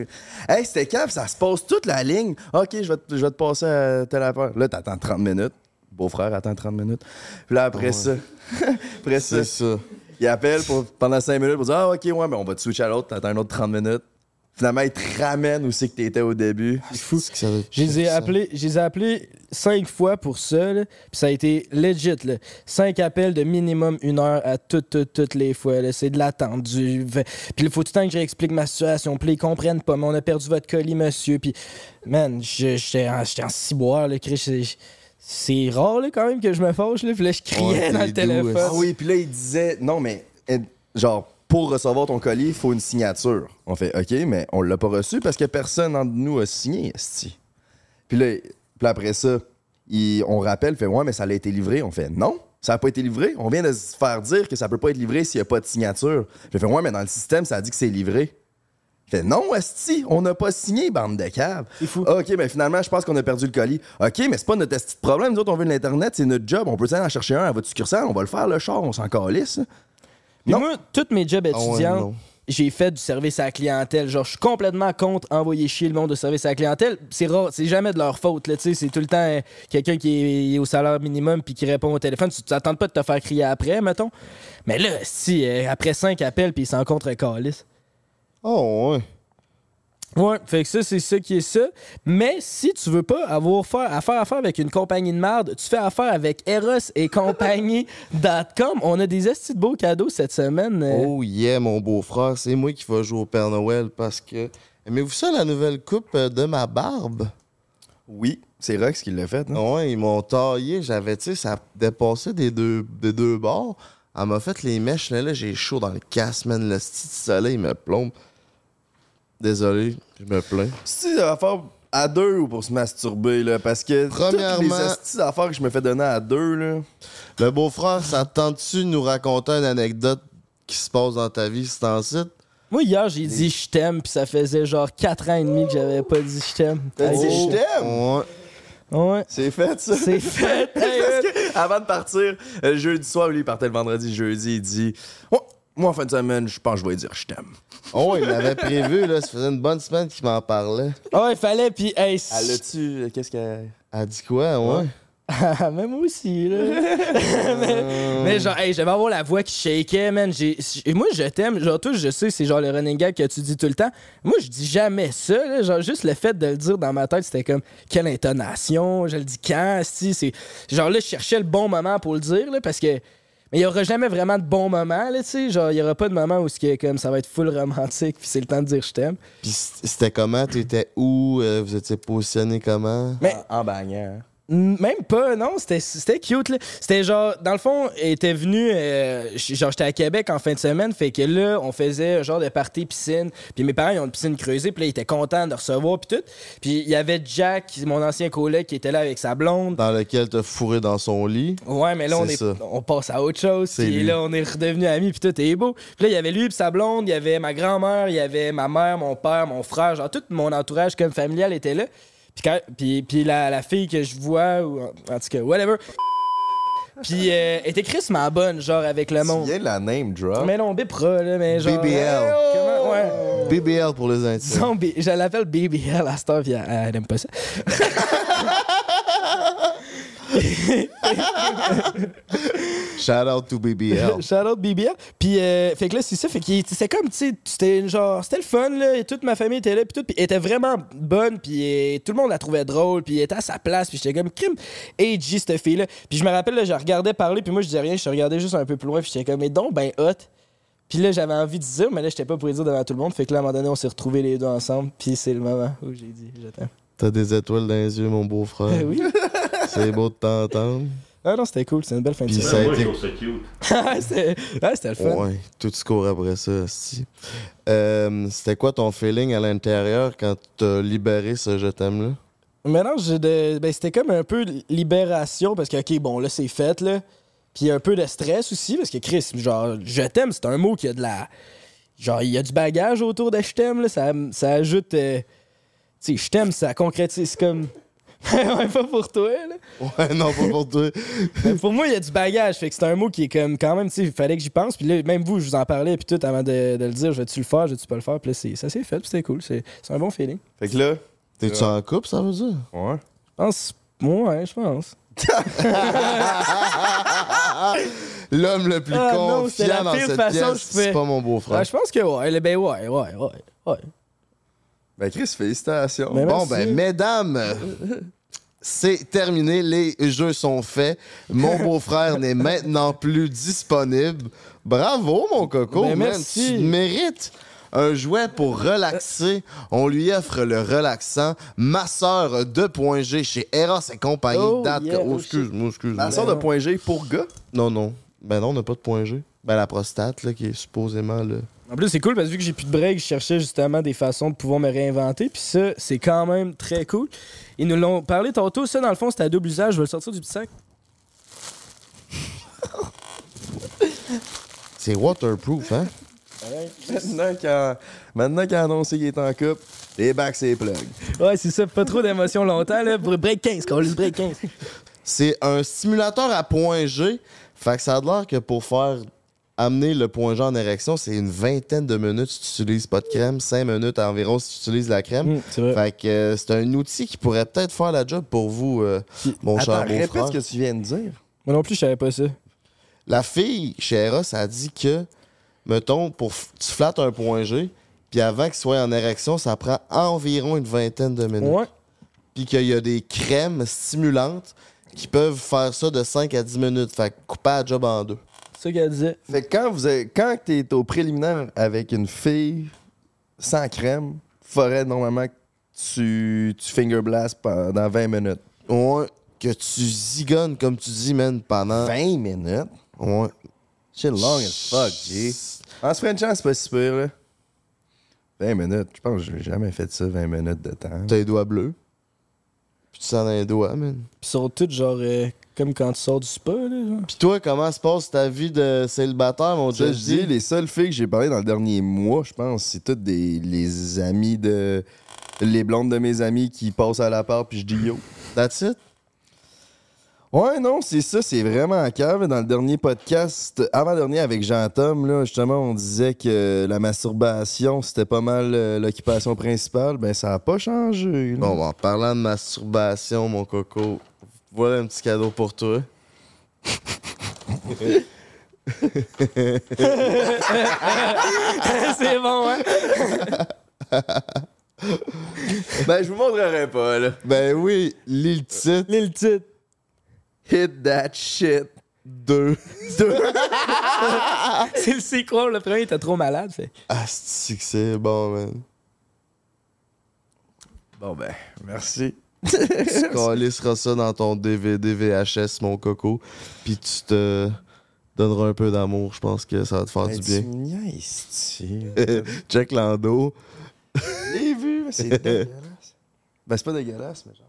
Hey, c'était quand? Ça se passe toute la ligne? Ok, je vais te, je vais te passer à telle affaire. Là, t'attends 30 minutes. Beau-frère attend 30 minutes. Puis là, après ça, après ça, C'est ça. il appelle pour, pendant 5 minutes pour dire Ah, ok, ouais, mais on va te switcher à l'autre. T'attends un autre 30 minutes. Finalement, il te ramène où c'est que t'étais au début. C'est fou. Que ça veut- Je les ai ça. appelés, je les ai appelés cinq fois pour ça, là. Puis ça a été legit, là. Cinq appels de minimum une heure à toutes, toutes, toutes les fois, là. C'est de l'attente. du- Puis il faut tout le temps que j'explique ma situation. Puis ils comprennent pas, mais on a perdu votre colis, monsieur. Puis, man, je- j'étais en, j'étais en ciboire, là. Chris, c'est- C'est rare, là, quand même, que je me fâche, là. Puis là, je criais Ouais, dans le doux, téléphone. Ah oui, puis là, il disait Non, mais euh, genre, pour recevoir ton colis, il faut une signature. On fait OK, mais on l'a pas reçu parce que personne entre nous a signé, esti. Puis là, puis après ça, il- on rappelle, fait Ouais, mais ça a été livré. On fait Non, ça n'a pas été livré. On vient de se faire dire que ça peut pas être livré s'il n'y a pas de signature. J'ai fait Ouais, mais dans le système, ça a dit que c'est livré. Il fait non, Esti, on n'a pas signé, bande de. C'est fou. OK, mais finalement, je pense qu'on a perdu le colis. OK, mais c'est pas notre esti de problème. Nous autres, on veut de l'Internet, c'est notre job. On peut aller en chercher un à votre succursale, on va le faire, le char, on s'en calisse. Puis moi, toutes mes jobs Ah étudiants, j'ai fait du service à la clientèle. Genre, je suis complètement contre envoyer chier le monde de service à la clientèle. C'est rare, c'est jamais de leur faute. là, tu sais, C'est tout le temps euh, quelqu'un qui est au salaire minimum puis qui répond au téléphone. Tu t'attends pas de te faire crier après, mettons. Mais là, si, euh, après cinq appels puis ils s'en contre un calice. Oh, ouais. Ouais, fait que ça, c'est ça qui est ça. Mais si tu veux pas avoir faire, à faire affaire avec une compagnie de merde, tu fais affaire avec Eros et compagnie.com. On a des estis de beaux cadeaux cette semaine. euh. Oh yeah, mon beau-frère, c'est moi qui vais jouer au Père Noël parce que. Aimez-vous ça, la nouvelle coupe euh, de ma barbe? Oui, c'est Rox qui l'a fait. hein? Ouais, ils m'ont taillé. J'avais, tu sais, ça dépassait des deux, des deux bords. Elle m'a fait les mèches. Là, là, j'ai chaud dans le casse, man. Le petit soleil me plombe. Désolé, je me plains. Si ça va faire à deux ou pour se masturber, là, parce que Premièrement- toutes les estis d'affaires que je me fais donner à deux, là. Le beau-frère, ça te tente-tu de nous raconter une anecdote qui se passe dans ta vie, c'est en site? Moi, hier, j'ai dit je t'aime, puis ça faisait genre 4 ans et demi que j'avais pas dit je t'aime. T'as dit je t'aime? Ouais. Ouais, C'est fait, ça. c'est fait. Hey, Parce que avant de partir, euh, jeudi soir, lui, il partait le vendredi, jeudi, il dit Moi, en fin de semaine, je pense que je vais dire je t'aime. Oh, il l'avait prévu, là. Ça faisait une bonne semaine qu'il m'en parlait. Ah ouais, fallait, puis hey, Elle a-tu. euh, Qu'est-ce qu'elle. Elle dit quoi, ouais? Ah, même moi aussi, là. mais, mais genre, hey, j'avais avoir la voix qui shakeait, man. J'ai, et moi, je t'aime. Genre, toi, je sais, c'est genre le running gag que tu dis tout le temps. Moi, je dis jamais ça, là. Genre, juste le fait de le dire dans ma tête, c'était comme, quelle intonation, je le dis quand, si, c'est. Genre, là, je cherchais le bon moment pour le dire, là, parce que. Mais il y aura jamais vraiment de bon moment, là, tu sais. Genre, il y aura pas de moment où c'est comme ça va être full romantique, puis c'est le temps de dire je t'aime. Puis c'était comment? T'étais où? Euh, vous étiez positionné comment? Mais En bagnant. Même pas, non, c'était- cute. C'était genre, dans le fond, elle était venu, euh, genre j'étais à Québec en fin de semaine, fait que là, on faisait un genre de party piscine, puis mes parents, ils ont une piscine creusée, puis là, ils étaient contents de recevoir, puis tout. Puis il y avait Jack, mon ancien collègue, qui était là avec sa blonde. Dans lequel t'as fourré dans son lit? Ouais, mais là, on, est, on passe à autre chose. Puis là, on est redevenus amis, puis tout est beau. Puis là, il y avait lui, puis sa blonde, il y avait ma grand-mère, il y avait ma mère, mon père, mon frère. Genre, tout mon entourage comme familial était là. Puis, quand- puis, puis la, la fille que je vois, ou en, tout cas, whatever. Puis euh, elle était Chris ma bonne, genre, avec le Tu monde. viens de la name drop. Mais non, Bipra, là, mais genre. BBL. Comment? Ouais. BBL pour les intimes. Je l'appelle BBL à cette heure, puis elle, elle aime pas ça. Shout out to BBL. Shout out BBL. Puis, euh, fait que là, c'est ça. Fait que c'est comme, tu sais, c'était genre, c'était le fun, là. Et toute ma famille était là, puis tout. Puis elle était vraiment bonne, puis euh, tout le monde la trouvait drôle, puis elle était à sa place, puis j'étais comme, crime, AG, cette fille-là. Puis je me rappelle, là, je regardais parler, puis moi, je disais rien, je regardais juste un peu plus loin, puis j'étais comme, mais donc, ben hot. Puis là, j'avais envie de dire, mais là, j'étais pas pour dire devant tout le monde. Fait que là, à un moment donné, on s'est retrouvés les deux ensemble, puis c'est le moment où j'ai dit, je t'aime. T'as des étoiles dans les yeux, mon beau-frère. Eh oui. C'est beau de t'entendre. Ah non, c'était cool, c'est une belle fin de Puis semaine. ça a moi, je été- trouve ça cute. Ah, c'était ah, c'était le fun. Ouais, tout se court après ça, si. Euh, C'était quoi ton feeling à l'intérieur quand t'as libéré ce je t'aime-là? Mélange de. Ben, c'était comme un peu libération parce que, ok, bon, là, c'est fait, là. Puis un peu de stress aussi parce que, Chris, genre, je t'aime, c'est un mot qui a de la. Genre, il y a du bagage autour de je t'aime, là. Ça, ça ajoute. euh, Tu sais, je t'aime, ça concrétise. C'est comme. ouais, pas pour toi, là. Ouais, non, pas pour toi. Mais pour moi, il y a du bagage. Fait que c'est un mot qui est comme quand même, tu sais, il fallait que j'y pense. Puis là, même vous, je vous en parlais, puis tout, avant de, de le dire, je vais-tu le faire, je vais-tu pas le faire. Puis là, c'est- ça s'est fait, puis c'était cool. C'est c'est un bon feeling. Fait que là, T'es-tu en couple, ça veut dire? ouais. Je pense. Ouais, je pense. L'homme le plus Ah non, confiant dans pire cette façon que pièce, c'est pas mon beau-frère. Ouais, je pense que ouais. Ben ouais, ouais, ouais. ouais. Ben, Chris, félicitations. Ben, Bon, ben, mesdames, c'est terminé. Les jeux sont faits. Mon beau-frère n'est maintenant plus disponible. Bravo, mon coco. Ben, man. merci. Tu mérites un jouet pour relaxer. On lui offre le relaxant Masseur 2.g chez Eros et compagnie. Oh, Date- yeah, oh, excuse-moi, excuse-moi. La sorte de point G pour gars? Non, non. Ben non, on n'a pas de point G. Ben la prostate, là, qui est supposément le... En plus, c'est cool parce que vu que j'ai plus de break, je cherchais justement des façons de pouvoir me réinventer. Puis ça, c'est quand même très cool. Ils nous l'ont parlé tantôt. Ça, dans le fond, c'était à double usage. Je vais le sortir du petit sac. C'est waterproof, hein? Maintenant qu'il a, maintenant a annoncé qu'il est en couple, les bacs, c'est plug. Ouais, c'est ça. Pas trop d'émotions longtemps. Là. Pour break 15, qu'on le break 15. C'est un simulateur à point G. Fait que ça a l'air que pour faire amener le point G en érection, c'est une vingtaine de minutes si tu utilises pas de crème, 5 minutes environ si tu utilises la crème. Mm, c'est vrai. Fait que euh, c'est un outil qui pourrait peut-être faire la job pour vous, euh, mon Attends, cher répète beau-frère. ce que tu viens de dire. Moi non plus, je savais pas ça. La fille chez Eros a dit que, mettons, pour f- tu flattes un point G, puis avant qu'il soit en érection, ça prend environ une vingtaine de minutes. Ouais. Puis qu'il y a des crèmes stimulantes qui peuvent faire ça de 5 à 10 minutes. Fait que couper la job en deux. C'est ça qu'elle disait. Fait que quand, vous avez, quand t'es au préliminaire avec une fille sans crème, faudrait normalement que tu, tu finger blast pendant 20 minutes. Ouais, que tu zigonnes, comme tu dis, man, pendant. 20 minutes? Ouais. Shit long as fuck, G. En se Frenchant, c'est pas si pire, là. 20 minutes. Je pense que j'ai jamais fait ça, 20 minutes de temps. T'as les doigts bleus. Puis tu sens dans les doigts, man. Puis ils sont tous genre euh, comme quand tu sors du spa. Puis toi, comment se passe ta vie de célibataire, mon Ça, je Dieu? dis, les seules filles que j'ai parlé dans le dernier mois, je pense, c'est toutes des les amis de. Les blondes de mes amis qui passent à la part, puis je dis yo. That's it? Ouais, non, c'est ça, c'est vraiment à cave. Dans le dernier podcast, avant-dernier avec Jean-Tom, là, justement, on disait que la masturbation, c'était pas mal euh, l'occupation principale. Ben, ça a pas changé. là. Bon, en parlant de masturbation, mon coco, voilà un petit cadeau pour toi. c'est bon, hein? Ben, je vous montrerai pas, là. Ben oui, lis le titre. L'île titre. Hit that shit. Deux. C'est le sequel. Le premier était trop malade. Fait. Ah, c'est que c'est bon, man? Bon, ben, merci. Tu calisseras ça dans ton DVD VHS, mon coco. Puis tu te donneras un peu d'amour. Je pense que ça va te faire Ben, du bien. tu me niaises-tu? Check l'endo. Je l'ai vu, mais c'est dégueulasse. Ben, c'est pas dégueulasse, mais genre.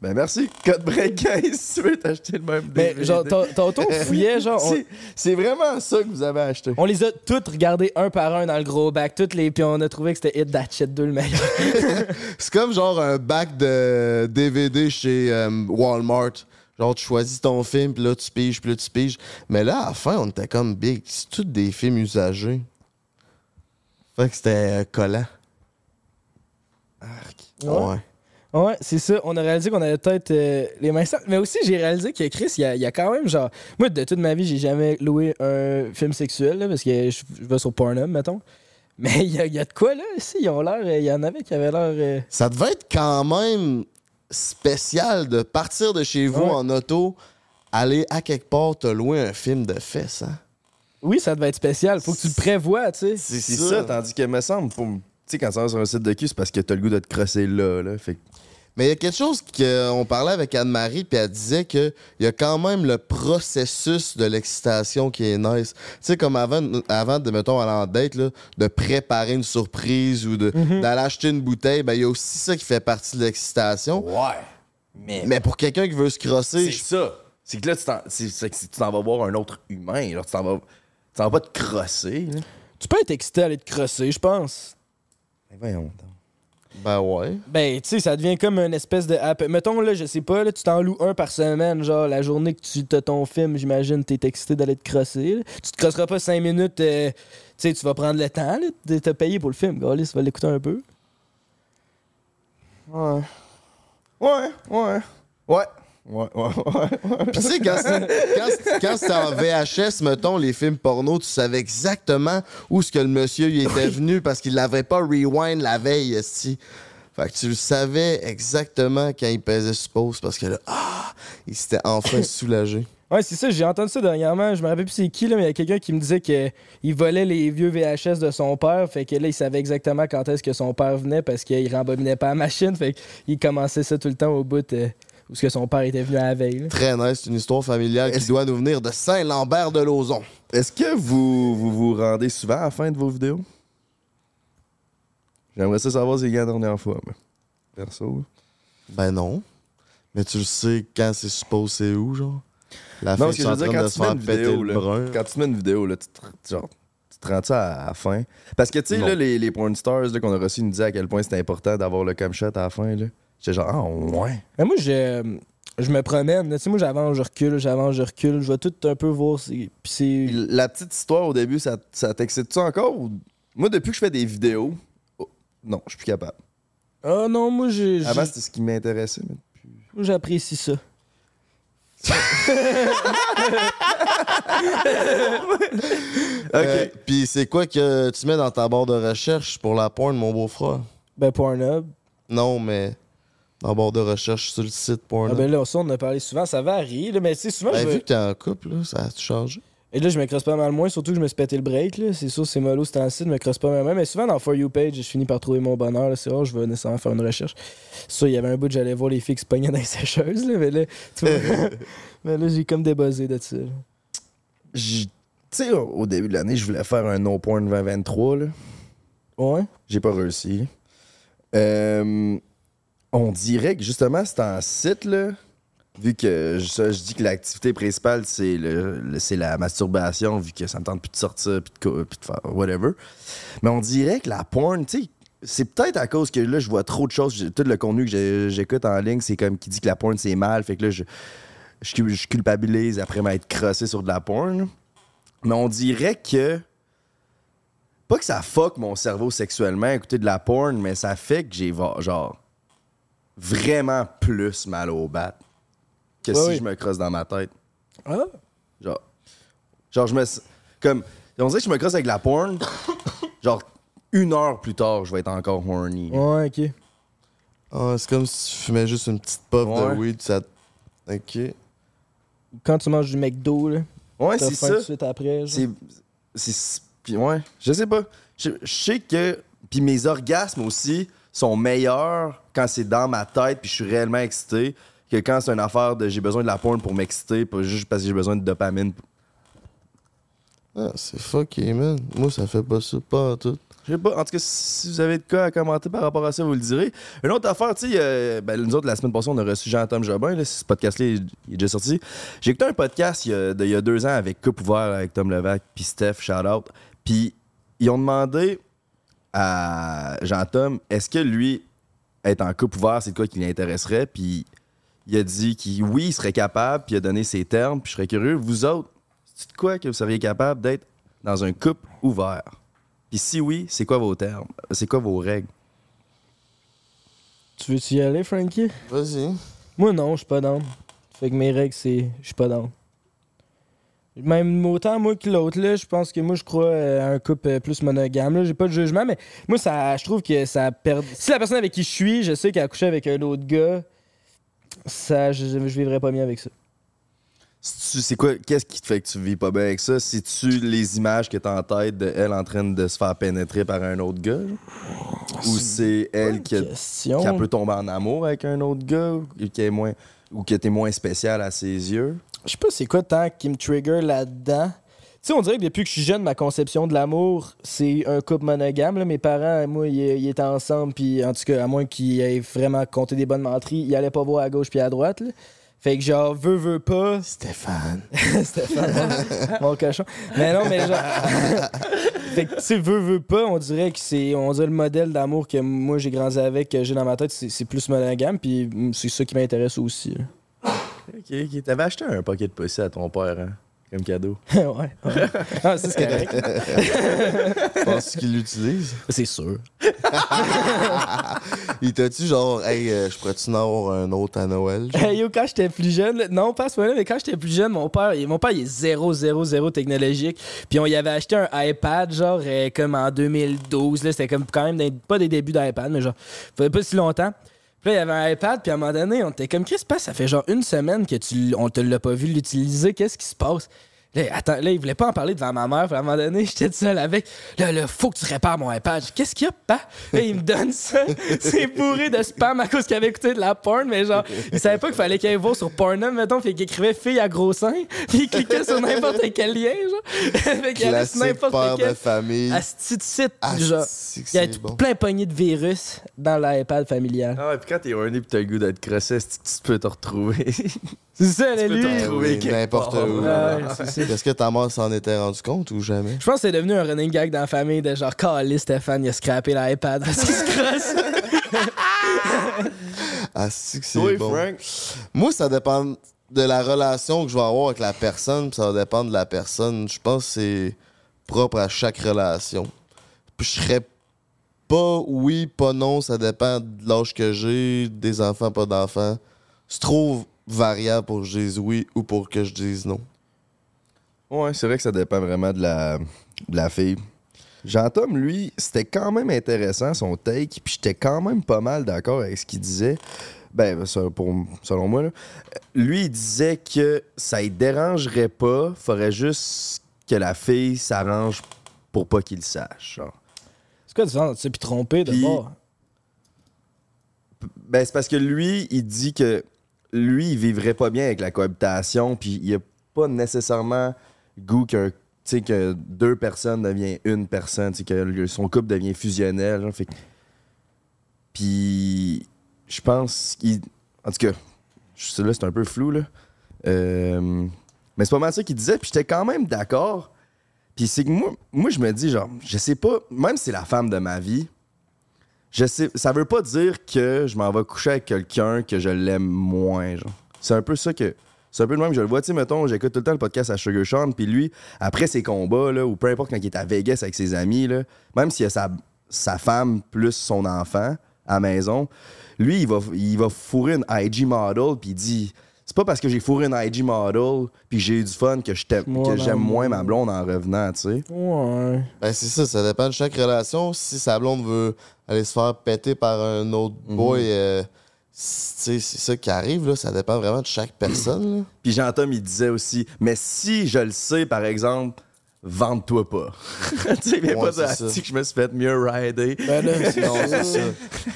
Ben, merci. Code break 15 si tu veux t'acheter le même Mais DVD. genre, ton- tantôt, on fouillait, genre. on- C'est- vraiment ça que vous avez acheté. On les a toutes regardées un par un dans le gros bac, toutes les, puis on a trouvé que c'était Hit That Shit 2 le meilleur. C'est comme genre un bac de DVD chez euh, Walmart. Genre, tu choisis ton film, puis là, tu piges, puis là, tu piges. Mais là, à la fin, on était comme big. C'est tous des films usagés. Fait que c'était euh, collant. Ouais. Ouais. Ouais, c'est ça. On a réalisé qu'on avait peut-être euh, les mains sales. Mais aussi, j'ai réalisé que Chris, il y a, il y a quand même genre. Moi, de toute ma vie, j'ai jamais loué un film sexuel, là, parce que je, je vais sur Pornhub, mettons. Mais il y a, il y a de quoi, là, ici. Ils ont l'air. Il y en avait qui avaient l'air. euh, Ça devait être quand même spécial de partir de chez vous Ouais. en auto, aller à quelque part te louer un film de fesses, hein? Oui, ça devait être spécial. Faut que tu le prévois, tu sais. C'est ça. tandis que, me semble, pour- sais, quand tu vas sur un site de cul, c'est parce que t'as le goût de te crosser là, là. Fait Mais il y a quelque chose qu'on parlait avec Anne-Marie, puis elle disait qu'il y a quand même le processus de l'excitation qui est nice. Tu sais, comme avant, avant de, mettons, aller en date, là, de préparer une surprise ou de- d'aller acheter une bouteille, ben, il y a aussi ça qui fait partie de l'excitation. Ouais. Mais, Mais pour quelqu'un qui veut se crosser, c'est je- ça. C'est que là, tu t'en, c'est- c'est que tu t'en vas voir un autre humain. Là. Tu t'en vas, tu t'en vas pas te crosser. Là. Tu peux être excité à aller te crosser, je pense. Mais voyons donc. Ben ouais. Ben, tu sais, ça devient comme une espèce de app. Mettons, là, je sais pas, là, tu t'en loues un par semaine, genre, la journée que tu as ton film, j'imagine, t'es excité d'aller te crosser. là. Tu te crosseras pas cinq minutes, euh, tu sais, tu vas prendre le temps, là, de te payer pour le film. Gars, tu vas l'écouter un peu. Ouais. Ouais, ouais. Ouais. Ouais, ouais, ouais. Puis tu sais, quand c'était en VHS, mettons, les films porno, tu savais exactement où ce que le monsieur il était venu parce qu'il l'avait pas rewind la veille, esti. Fait que tu le savais exactement quand il pesait sur pause parce que là, ah, il s'était enfin soulagé. Ouais, c'est ça, j'ai entendu ça dernièrement. Je me rappelle plus c'est qui, là, mais il y a quelqu'un qui me disait qu'il volait les vieux VHS de son père. Fait que là, il savait exactement quand est-ce que son père venait parce qu'il rembobinait pas la machine. Fait qu'il commençait ça tout le temps au bout euh, où ce que son père était venu à la veille. là. Très nice, c'est une histoire familiale qui doit nous venir de Saint-Lambert de Lauzon. Est-ce que vous, vous vous rendez souvent à la fin de vos vidéos? J'aimerais ça savoir c'est quand la dernière fois, mais. Perso. Ben non. Mais tu le sais quand c'est supposé où, genre? La Non, fille ce que est je en veux dire, train quand de tu se mets faire une péter vidéo, le là, brun. quand tu mets une vidéo, là, tu te, genre, tu te rends ça à la fin? Parce que, tu sais, Non. là, les, les porn stars là, qu'on a reçus nous disaient à quel point c'était important d'avoir le cam shot à la fin, là. J'étais genre, ah, ouais. Mais moi, je, je me promène. Tu sais, moi, j'avance, je recule, j'avance, je recule. Je vais tout un peu voir. c'est- Puis c'est. La petite histoire au début, ça, ça t'excite-tu encore? ou- Moi, depuis que je fais des vidéos, oh, non, je suis plus capable. Ah non, moi, j'ai- Avant, j'ai- c'était ce qui m'intéressait, mais moi, j'apprécie ça. Euh, Puis c'est quoi que tu mets dans ta barre de recherche pour la porn, mon beau-frère? Ben, Pornhub. Non, mais dans la barre de recherche sur le site porn. Ah ben là, ça, on en a parlé souvent. Ça varie, là, mais tu sais, souvent, Ben, je vu que t'es en couple, là, ça a changé? Et là, je me crosse pas mal moins, surtout que je me suis pété le break. là. C'est sûr, c'est mollo, c'est ainsi, je me crosse pas mal moins. Mais souvent, dans For You page, je finis par trouver mon bonheur. là. C'est rare, je vais nécessairement faire une recherche. Ça, il y avait un bout, j'allais voir les filles qui se pognaient dans les sécheuses. Là, mais là, tu vois, mais là j'ai comme débuzzé de ça. Tu sais, au au début de l'année, je voulais faire un No Porn 2023, là. Ouais. J'ai pas réussi. Euh, on dirait que justement, c'est en site, là. Vu que je, dis que l'activité principale, c'est la masturbation, vu que ça me tente plus de sortir, puis de, faire whatever. Mais on dirait que la porn, tu c'est peut-être à cause que là, je vois trop de choses. Tout le contenu que j'écoute en ligne, c'est comme qui dit que la porn, c'est mal. Fait que là, je, je, je culpabilise après m'être crossé sur de la porn. Mais on dirait que pas que ça fuck mon cerveau sexuellement, écouter de la porn, mais ça fait que j'ai genre vraiment plus mal au bat que Ouais, si oui. je me crosse dans ma tête. Ah. Genre, genre je me comme on dirait que je me crosse avec la porn, genre une heure plus tard, je vais être encore horny. Ouais, ok. Ah, c'est comme si tu fumais juste une petite puff Ouais. de weed, ça. Ok. Quand tu manges du McDo, là, Ouais, c'est ça. tout de suite après. C'est. c'est- Puis ouais, je sais pas. Je, je sais que. Puis mes orgasmes aussi sont meilleurs quand c'est dans ma tête puis je suis réellement excité que quand c'est une affaire de j'ai besoin de la porn pour m'exciter, pas juste parce que j'ai besoin de dopamine. Ah, c'est fucké, man. Moi, ça fait pas ça, pas en tout. Je sais pas. En tout cas, si vous avez de quoi à commenter par rapport à ça, vous le direz. Une autre affaire, tu sais, euh, ben, nous autres, la semaine passée, on a reçu Jean-Tom Jobin. Là, ce podcast-là, il, il est déjà sorti. J'ai écouté un podcast il y a, de- il y a deux ans avec Coupe Ouvert, avec Tom Levac, puis Steph, shout-out. Puis ils ont demandé à Jean-Tom, est-ce que lui, être en couple ouvert, c'est de quoi qui l'intéresserait? Puis il a dit qu'il, oui, il serait capable, puis il a donné ses termes, puis je serais curieux. Vous autres, c'est de quoi que vous seriez capable d'être dans un couple ouvert? Puis si oui, c'est quoi vos termes? C'est quoi vos règles? Tu veux-tu y aller, Frankie? Vas-y. Moi, non, je suis pas down. Fait que mes règles, c'est. Je suis pas down. Même autant moi que l'autre, là, je pense que moi, je crois euh, à un couple euh, plus monogame. Là. J'ai pas de jugement, mais moi, ça, je trouve que ça perd. Si la personne avec qui je suis, je sais qu'elle a couché avec un autre gars, ça, je, je vivrais pas bien avec ça. C'est quoi? Qu'est-ce qui te fait que tu vis pas bien avec ça? C'est-tu les images que t'as en tête de elle en train de se faire pénétrer par un autre gars? Ou c'est elle qui, a- Question. qui peut tomber en amour avec un autre gars? Ou qui est moins ou que t'es moins spécial à ses yeux? Je sais pas c'est quoi tant qui me trigger là-dedans. Tu sais, on dirait que depuis que je suis jeune, ma conception de l'amour, c'est un couple monogame. là. Mes parents, moi, ils, étaient ensemble, puis en tout cas, à moins qu'ils aient vraiment compté des bonnes menteries, ils allaient pas voir à gauche puis à droite. là. Fait que genre, veux, veux pas. Stéphane. Stéphane, mon, mon cochon. Mais non, mais genre. fait que, tu sais, veux, veux pas, on dirait que c'est. On dirait le modèle d'amour que moi j'ai grandi avec, que j'ai dans ma tête, c'est plus monogame, puis c'est ça qui m'intéresse aussi. là. Ok, ok. T'avais acheté un paquet de pussy à ton père, hein? Comme cadeau. ouais, ouais. Ah, c'est correct. Penses-tu qu'il l'utilise? C'est sûr. Il t'a-tu genre, hey, euh, je pourrais-tu en avoir un autre à Noël? genre? Hey, yo, quand j'étais plus jeune, non, pas à ce moment-là, mais quand j'étais plus jeune, mon père, mon père, il est zéro, zéro, zéro technologique. Puis on y avait acheté un iPad, genre, euh, comme en 2012, là. C'était comme quand même des- pas des débuts d'iPad, mais genre, ça fait pas si longtemps. Il y avait un iPad, puis à un moment donné, on était comme, qu'est-ce qui se passe? Ça fait genre une semaine que tu, on te l'a pas vu l'utiliser. Qu'est-ce qui se passe? Là, attends, là, il voulait pas en parler devant ma mère. Puis à un moment donné, j'étais tout seul avec. Là, là, faut que tu répares mon iPad. Qu'est-ce qu'il y a, pas? Là, il me donne ça. C'est bourré de spam à cause qu'il avait écouté de la porn, mais genre, il savait pas qu'il fallait qu'il aille voir sur Pornhub, mettons. Fait qu'il écrivait fille à gros seins. Puis il cliquait sur n'importe quel lien, genre. fait qu'il allait sur n'importe de quel. famille. Asti de site, genre. Il y a bon. plein pogné de virus dans l'iPad familial. Ah ouais, pis quand t'es horny pis t'as le goût d'être crossé, tu peux te retrouver. C'est ça, là, peux te retrouver quelque N'importe où. Est-ce que ta mère s'en était rendu compte ou jamais? Je pense que c'est devenu un running gag dans la famille de genre, Calé, Stéphane, il a scrappé l'iPad parce qu'il se crosse. Ah, c'est que c'est Oui, bon. Frank. Moi, ça dépend de la relation que je vais avoir avec la personne, puis ça va dépendre de la personne. Je pense que c'est propre à chaque relation. Puis je serais pas oui, pas non, ça dépend de l'âge que j'ai, des enfants, pas d'enfants. C'est trop variable pour que je dise oui ou pour que je dise non. Ouais, c'est vrai que ça dépend vraiment de la, de la fille. Jean-Tom, lui, c'était quand même intéressant son take, puis j'étais quand même pas mal d'accord avec ce qu'il disait. Ben, pour, selon moi, là. lui, il disait que ça ne dérangerait pas, faudrait juste que la fille s'arrange pour pas qu'il le sache. C'est quoi différence entre ça puis tromper de bord? Ben, c'est parce que lui, il dit que lui, il vivrait pas bien avec la cohabitation, puis il a pas nécessairement goût qu'un que deux personnes deviennent une personne, que son couple devient fusionnel. genre, fait Puis, je pense qu'il. En tout cas, là, c'est un peu flou, là. Euh, Mais c'est pas mal ça qu'il disait, puis j'étais quand même d'accord. Puis c'est que moi, moi, je me dis, genre, je sais pas, même si c'est la femme de ma vie, je sais, ça veut pas dire que je m'en vais coucher avec quelqu'un que je l'aime moins, genre. C'est un peu ça que. C'est un peu le même que je le vois. Tu sais, mettons, j'écoute tout le temps le podcast à Sugar Sean, puis lui, après ses combats, là, ou peu importe quand il est à Vegas avec ses amis, là, même s'il y a sa, sa femme plus son enfant à la maison, lui, il va, il va fourrer une IG model, puis il dit c'est pas parce que j'ai fourré une IG model, puis j'ai eu du fun que j'aime moins ma blonde en revenant, tu sais. Ouais. Ben, c'est ça, ça dépend de chaque relation. Si sa blonde veut aller se faire péter par un autre boy, euh, c'est ça qui arrive, là. Ça dépend vraiment de chaque personne, là. Puis Jean-Tom, il disait aussi, mais si je le sais, par exemple, vende-toi pas. tu sais, viens Ouais, pas que je me suis fait mieux rider. Ben là, c'est Non, c'est ça.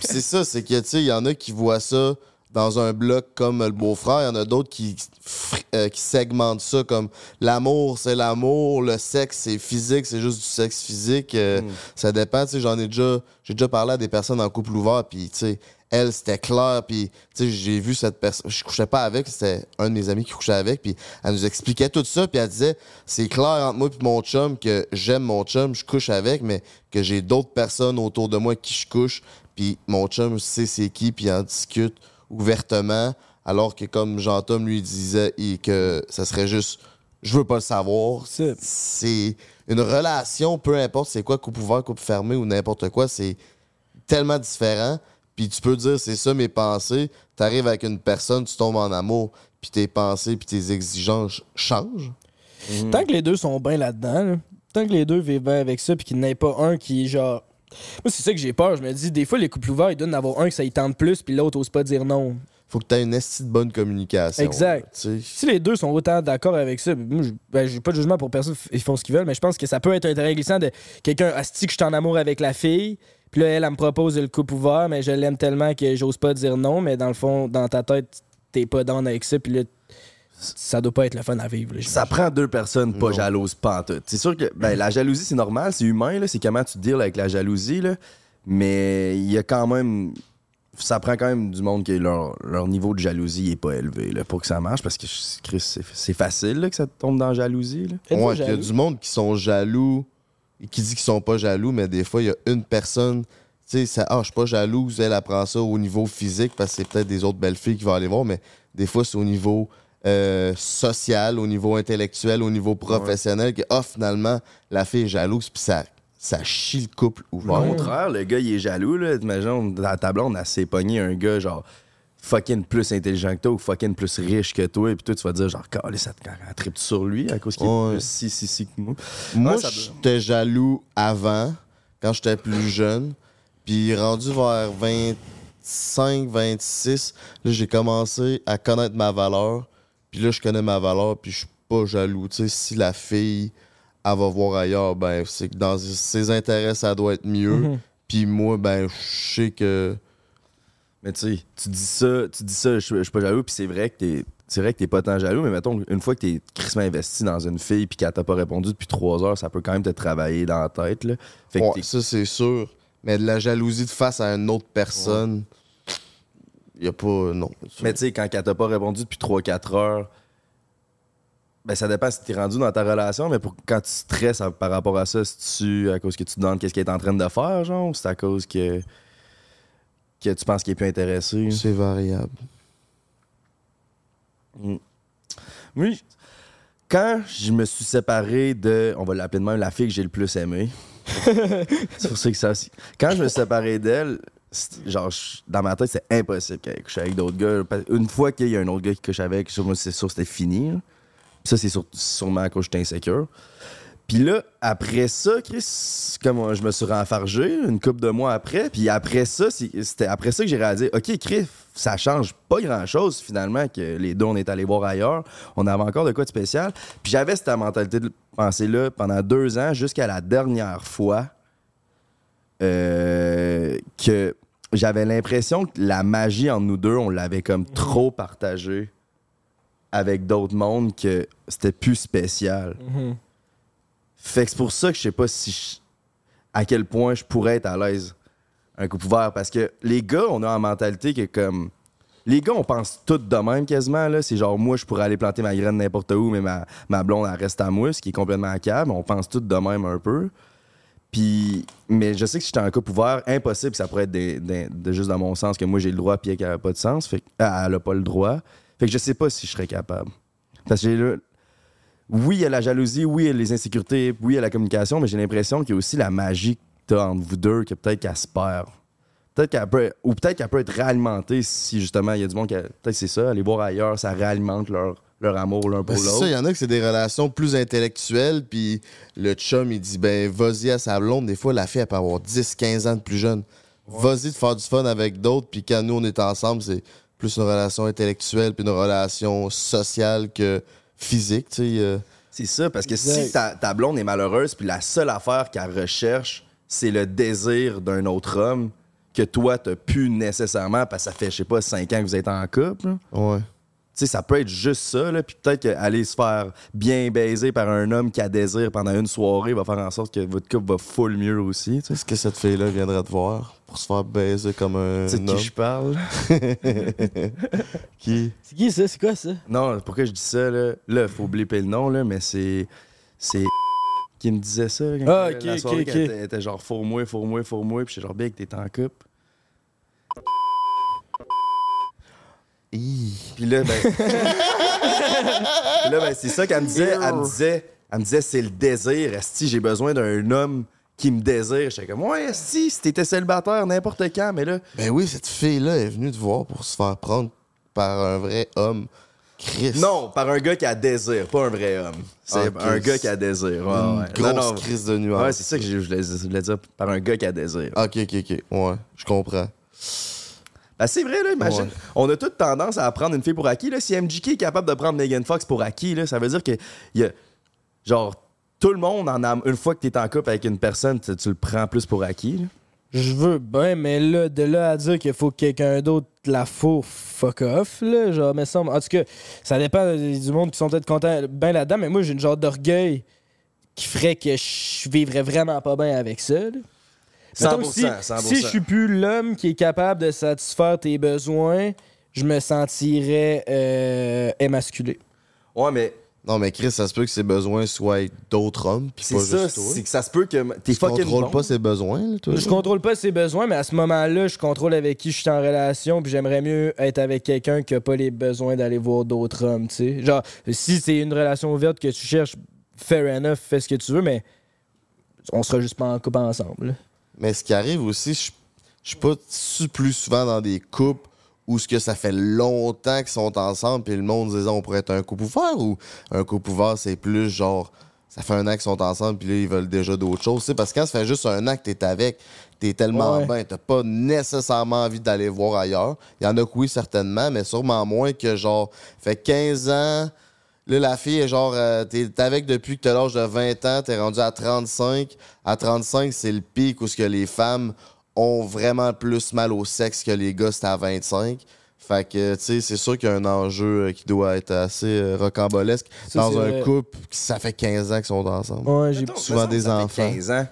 C'est ça, c'est que, tu sais, il y en a qui voient ça dans un bloc comme le beau-frère, il y en a d'autres qui, euh, qui segmentent ça comme l'amour, c'est l'amour, le sexe, c'est physique, c'est juste du sexe physique. euh, Ça dépend, tu sais, j'en ai déjà, j'ai déjà parlé à des personnes en couple ouvert, puis, tu sais, elle, c'était clair, puis, tu sais, j'ai vu cette personne, je couchais pas avec, c'était un de mes amis qui couchait avec, puis elle nous expliquait tout ça, puis elle disait, c'est clair entre moi et mon chum que j'aime mon chum, je couche avec, mais que j'ai d'autres personnes autour de moi qui je couche, puis mon chum sait c'est qui, puis en discute ouvertement, alors que comme Jean-Tom lui disait, il- que ça serait juste, je veux pas le savoir. C'est- une relation, peu importe c'est quoi, couple ouvert, couple fermé ou n'importe quoi, c'est tellement différent. Puis tu peux dire, c'est ça mes pensées. T'arrives avec une personne, tu tombes en amour, puis tes pensées, puis tes exigences changent. Tant que les deux sont bien là-dedans, là, tant que les deux vivent bien avec ça, puis qu'il n'y en ait pas un qui est genre. Moi, c'est ça que j'ai peur. Je me dis, des fois, les couples ouverts, ils donnent d'avoir un que ça y tente plus, puis l'autre ose pas dire non. Faut que tu aies une esti de bonne communication. Exact. tu. Si les deux sont autant d'accord avec ça, moi, je- ben, j'ai pas de jugement pour personne, ils font ce qu'ils veulent, mais je pense que ça peut être un terrain glissant de quelqu'un, asti que je suis en amour avec la fille, puis là, elle, elle me propose le couple ouvert, mais je l'aime tellement que j'ose pas dire non, mais dans le fond, dans ta tête, t'es pas down avec ça, puis là, ça doit pas être le fun à vivre. là, Ça prend deux personnes pas Non. jalouses, pas en tout. C'est sûr que ben, la jalousie, c'est normal, c'est humain, là, c'est comment tu deals avec la jalousie, là. mais il y a quand même ça prend quand même du monde que leur, leur niveau de jalousie est pas élevé là, pour que ça marche parce que Chris, c'est facile là, que ça tombe dans la jalousie. Là. Ouais, il y a du monde qui sont jaloux qui dit qu'ils sont pas jaloux, mais des fois, il y a une personne. Tu sais, ça, ah, je suis pas jalouse, elle apprend ça au niveau physique parce que c'est peut-être des autres belles filles qui vont aller voir, mais des fois, c'est au niveau euh, social, au niveau intellectuel, au niveau professionnel que, ah, finalement, la fille est jalouse, puis ça, ça chie le couple Au ouvert. contraire, le gars, il est jaloux. Là. Imagine, dans ta blonde, elle s'est pognée un gars, genre, fucking plus intelligent que toi ou fucking plus riche que toi. Et puis toi, tu vas dire, genre, calé, ça te tripe sur lui à cause qu'il est plus si, si, si que moi. Moi, j'étais jaloux avant, quand j'étais plus jeune. Puis rendu vers 25, 26, là, j'ai commencé à connaître ma valeur. Puis là, je connais ma valeur, puis je suis pas jaloux. Tu sais, si la fille, elle va voir ailleurs, ben, c'est que dans ses intérêts, ça doit être mieux. Mhm. Puis moi, ben, je sais que... Mais tu sais, tu dis ça, tu dis ça, je suis- je suis pas jaloux, puis c'est vrai que t'es. C'est vrai que t'es pas tant jaloux, mais mettons, une fois que t'es crissement investi dans une fille puis qu'elle t'a pas répondu depuis trois heures, ça peut quand même te travailler dans la tête. Là. Fait que Ouais, t'es- ça, c'est sûr. Mais de la jalousie de face à une autre personne, il y a pas... Non. Mais tu sais, quand elle t'a pas répondu depuis 3-4 heures, ben ça dépend si t'es rendu dans ta relation, mais pour, quand tu stresses à- par rapport à ça, c'est tu à cause que tu te demandes qu'est-ce qu'elle est en train de faire, genre, ou c'est à cause que, que tu penses qu'il est plus intéressé? C'est variable. Oui. Quand je me suis séparé de, on va l'appeler de même, la fille que j'ai le plus aimée. c'est pour ça que ça aussi. Quand je me suis séparé d'elle, genre, dans ma tête, c'est impossible qu'elle couche avec d'autres gars. Une fois qu'il y a un autre gars qui couche avec, moi, c'est sûr que c'était fini. là. Ça, c'est sur- sûrement à cause que j'étais insécure. Puis là, après ça, Chris, comme je me suis renfargé une couple de mois après, puis après ça, c'était après ça que j'ai réalisé, OK, Chris, ça change pas grand-chose finalement que les deux, on est allés voir ailleurs. On avait encore de quoi de spécial. Puis j'avais cette mentalité de pensée-là pendant deux ans, jusqu'à la dernière fois euh, que j'avais l'impression que la magie entre nous deux, on l'avait comme trop partagée avec d'autres mondes que c'était plus spécial. Mhm. Fait que c'est pour ça que je sais pas si je- à quel point je pourrais être à l'aise un couple ouvert parce que les gars, on a en mentalité que comme les gars, on pense tout de même quasiment là, c'est genre moi je pourrais aller planter ma graine n'importe où mais ma, ma blonde elle reste à moi, ce qui est complètement câble, on pense tout de même un peu. Puis mais je sais que si j'étais en couple ouvert, impossible, ça pourrait être de juste dans mon sens que moi j'ai le droit puis qu'elle a pas de sens, fait que- ah, elle a pas le droit. Fait que je sais pas si je serais capable. Parce que j'ai oui, il y a la jalousie, oui, il y a les insécurités, oui, il y a la communication, mais j'ai l'impression qu'il y a aussi la magie que t'as entre vous deux, que peut-être qu'elle se perd. Peut-être qu'elle peut, ou peut-être qu'elle peut être réalimentée si justement il y a du monde qui. Peut-être c'est ça, aller voir ailleurs, ça réalimente leur, leur amour l'un pour Ben, c'est l'autre. ça, il y en a que c'est des relations plus intellectuelles, puis le chum, il dit, ben, vas-y à sa blonde. Des fois, la fille, elle peut avoir 10, 15 ans de plus jeune. Vas-y de faire du fun avec d'autres, puis quand nous, on est ensemble, c'est plus une relation intellectuelle, puis une relation sociale que physique, tu sais. euh. C'est ça, parce que Exact. si ta, ta blonde est malheureuse, puis la seule affaire qu'elle recherche, c'est le désir d'un autre homme que toi, t'as pu nécessairement, parce que ça fait, je sais pas, 5 ans que vous êtes en couple. Ouais. Sais, ça peut être juste ça, là, puis peut-être qu'aller se faire bien baiser par un homme qui a désir pendant une soirée va faire en sorte que votre couple va full mieux aussi. tu sais. Est-ce que cette fille-là viendrait te voir pour se faire baiser comme un Tu sais de qui je parle? Qui? C'est qui ça? C'est quoi ça? Non, pourquoi je dis ça, là? Là, faut blipper le nom, là, mais c'est... C'est... qui me disait ça. quand Ah, la ok, soirée, ok, elle était genre fourre-moi, fourre-moi, fourre-moi, puis j'étais genre, big, t'es en couple. Puis là, ben. Puis là, ben, c'est ça qu'elle me disait. Elle me disait, elle me disait c'est le désir. Esti, j'ai besoin d'un homme qui me désire. J'étais comme, ouais, Esti, si t'étais célibataire n'importe quand, mais là. Ben oui, cette fille-là est venue te voir pour se faire prendre par un vrai homme. Chris. Non, par un gars qui a désir, pas un vrai homme. C'est un gars qui a désir. Ouais, Une ouais. grosse Non, non. crise de nuance. Ouais, c'est ça que je voulais, je voulais dire. Par un gars qui a désir. Ok, ok, ok. Ouais, je comprends. Ben, c'est vrai, là, imagine. Ouais. On a toute tendance à prendre une fille pour acquis. Là. Si MJK est capable de prendre Megan Fox pour acquis, là, ça veut dire que y a, genre, tout le monde en a. Une fois que t'es en couple avec une personne, tu, tu le prends plus pour acquis. là. Je veux bien, mais là, de là à dire qu'il faut que quelqu'un d'autre la fourre, fuck off, là. Genre, mais ça, en tout cas, ça dépend du monde qui sont peut-être contents bien là-dedans, mais moi, j'ai une genre d'orgueil qui ferait que je vivrais vraiment pas bien avec ça, là. Mettons 100%, si, 100%. si je suis plus l'homme qui est capable de satisfaire tes besoins, je me sentirais euh, émasculé. Ouais, mais Non, mais Chris, ça se peut que ses besoins soient d'autres hommes, puis c'est pas ça, juste toi. c'est que ça se peut que t'es Tu fucking contrôles bon. pas ses besoins, là, toi. Je contrôle pas ses besoins, mais à ce moment-là, je contrôle avec qui je suis en relation, puis j'aimerais mieux être avec quelqu'un qui a pas les besoins d'aller voir d'autres hommes, tu sais. Genre, si c'est une relation ouverte que tu cherches, fair enough, fais ce que tu veux, mais on sera juste pas en couple ensemble. là. Mais ce qui arrive aussi, je je suis pas plus souvent dans des couples où ce que ça fait longtemps qu'ils sont ensemble, puis le monde disait on pourrait être un couple ouvert ou un couple ouvert, c'est plus genre ça fait un an qu'ils sont ensemble, puis là ils veulent déjà d'autres choses. Parce que quand ça fait juste un an que t'es avec, t'es tellement Ouais. bien, t'as pas nécessairement envie d'aller voir ailleurs. Il y en a que oui, certainement, mais sûrement moins que genre, fait 15 ans. Là, la fille est genre, euh, t'es avec depuis que t'as l'âge de 20 ans, t'es rendu à 35. À 35, c'est le pic où ce que les femmes ont vraiment plus mal au sexe que les gars, c'était à 25. Fait que, tu sais, c'est sûr qu'il y a un enjeu euh, qui doit être assez euh, rocambolesque Ça, dans un vrai. couple qui ça fait 15 ans qu'ils sont ensemble. Ouais, j'ai souvent des ça fait enfants. 15 ans.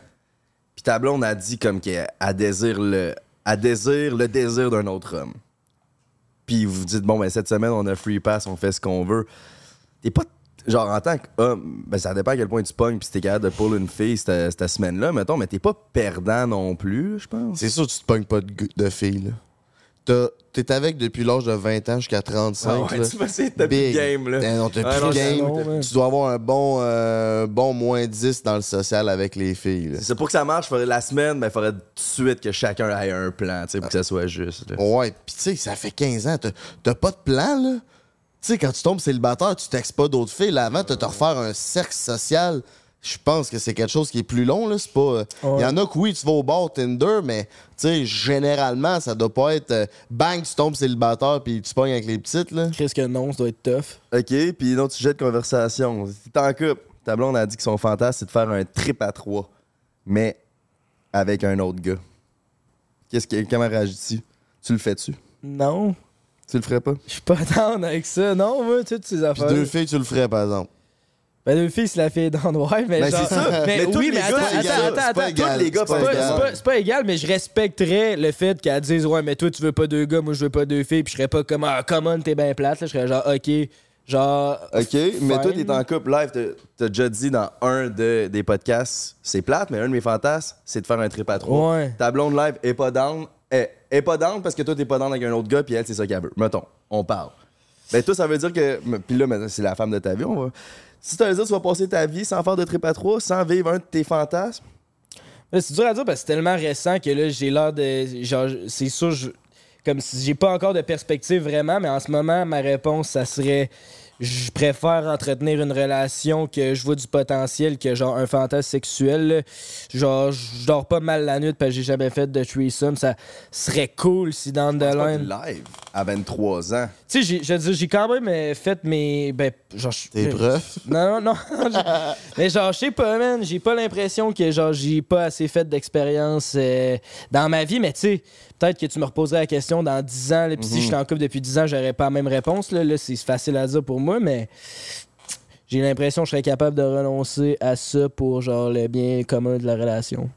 Puis ta blonde a dit comme qu'elle elle désire le, elle désire le désir d'un autre homme. Puis vous dites, bon, ben cette semaine, on a free pass, on fait ce qu'on veut. T'es pas. Genre, en tant qu'homme, ben ça dépend à quel point tu pognes, puis si t'es capable de pull une fille cette, cette semaine-là, mettons, mais t'es pas perdant non plus, je pense. C'est sûr que tu te pognes pas de, de filles, là. T'es avec depuis l'âge de 20 ans jusqu'à 35. Ah ouais, là. tu vas essayer de plus game, là. Eh non, t'as Ah plus non, game. Tu dois avoir un bon, euh, bon moins 10 dans le social avec les filles. C'est pour que ça marche, faudrait la semaine, ben faudrait tout de suite que chacun ait un plan, tu sais, pour que ça soit juste. là. Ouais, pis tu sais, ça fait 15 ans. T'as pas de plan, là. Tu sais, quand tu tombes célibataire, tu textes pas d'autres filles. Là, avant, t'as te refaire un cercle social. Je pense que c'est quelque chose qui est plus long, là. C'est pas. euh, Il Ouais. y en a que oui, tu vas au bar Tinder, mais tu sais, généralement, ça doit pas être euh, bang, tu tombes célibataire puis tu pognes avec les petites, là. Chris que non, ça doit être tough. OK, puis autre sujet de conversation. Si t'es en couple, ta blonde a dit que son fantasme, c'est de faire un trip à trois, mais avec un autre gars. Qu'est-ce que, comment réagis-tu? Tu le fais-tu? Non, Tu le ferais pas? je suis pas down avec ça. Non, moi, toutes ces Puis affaires. deux filles, tu le ferais, par exemple. Ben, deux filles, c'est la fille down, ouais, mais Ben, genre... c'est ça. Mais, Mais tous oui, les mais gars, attends, c'est attends, égal. attends, C'est attends. pas égal. Tous les gars C'est pas pas, pas- égal, mais je respecterais le fait qu'elle dise Ouais, mais toi, tu veux pas deux gars, moi, je veux pas deux filles. Puis je serais pas comme Ah, come on, t'es bien plate. Là. Je serais genre Ok, genre. OK, mais toi, t'es en couple live. T'as, t'as déjà dit dans un de- des podcasts, c'est plate, mais un de mes fantasmes, c'est de faire un trip à trois. Ouais. Ta blonde live est pas down. Elle est pas down parce que toi, t'es pas down avec un autre gars, puis elle, c'est ça qu'elle veut. Mettons, on parle. Ben, toi, ça veut dire que. Puis là, c'est la femme de ta vie. On va... Si tu veux dire, tu vas passer ta vie sans faire de trip à trois, sans vivre un de tes fantasmes? C'est dur à dire parce que c'est tellement récent que là, j'ai l'air de. Genre, c'est sûr, je- comme si j'ai pas encore de perspective vraiment, mais en ce moment, ma réponse, ça serait. Je préfère entretenir une relation que je vois du potentiel que genre un fantasme sexuel. là. Genre, je dors pas mal la nuit parce que j'ai jamais fait de threesome. Ça serait cool si dans pas line. live à 23 ans. Tu sais, j'ai- j'ai quand même euh, fait mes. Ben, genre. Tes preuves. non, non, non. mais genre, je sais pas, man. J'ai pas l'impression que genre j'ai pas assez fait d'expérience euh, dans ma vie, mais tu sais, peut-être que tu me reposerais la question dans 10 ans. là, Puis si je suis en couple depuis 10 ans, j'aurais pas la même réponse. Là, là c'est facile à dire pour moi, mais j'ai l'impression que je serais capable de renoncer à ça pour genre le bien commun de la relation.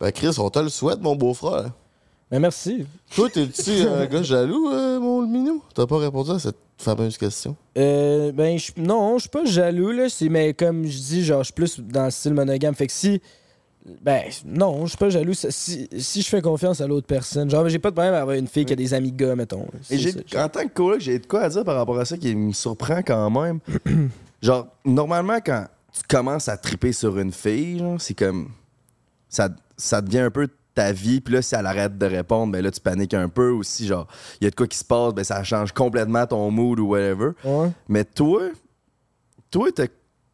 Ben, Chris, on te le souhaite, mon beau-frère. Mais merci. Toi, t'es-tu un gars jaloux, euh, mon minou? T'as pas répondu à cette fameuse question? Euh, ben, je- non, je suis pas jaloux, là. Mais comme je dis, genre, je suis plus dans le style monogame. Fait que si. Ben, non, je suis pas jaloux. Si, si je fais confiance à l'autre personne, genre, j'ai pas de problème à avoir une fille qui a des amis gars, mettons. Et j'ai, en tant que coloc, j'ai de quoi à dire par rapport à ça qui me surprend quand même. genre, normalement, quand tu commences à triper sur une fille, genre, c'est comme. Ça, ça devient un peu ta vie, puis là, si elle arrête de répondre, ben là, tu paniques un peu. Ou si, genre, il y a de quoi qui se passe, ben ça change complètement ton mood ou whatever. Ouais. Mais toi, toi, t'as-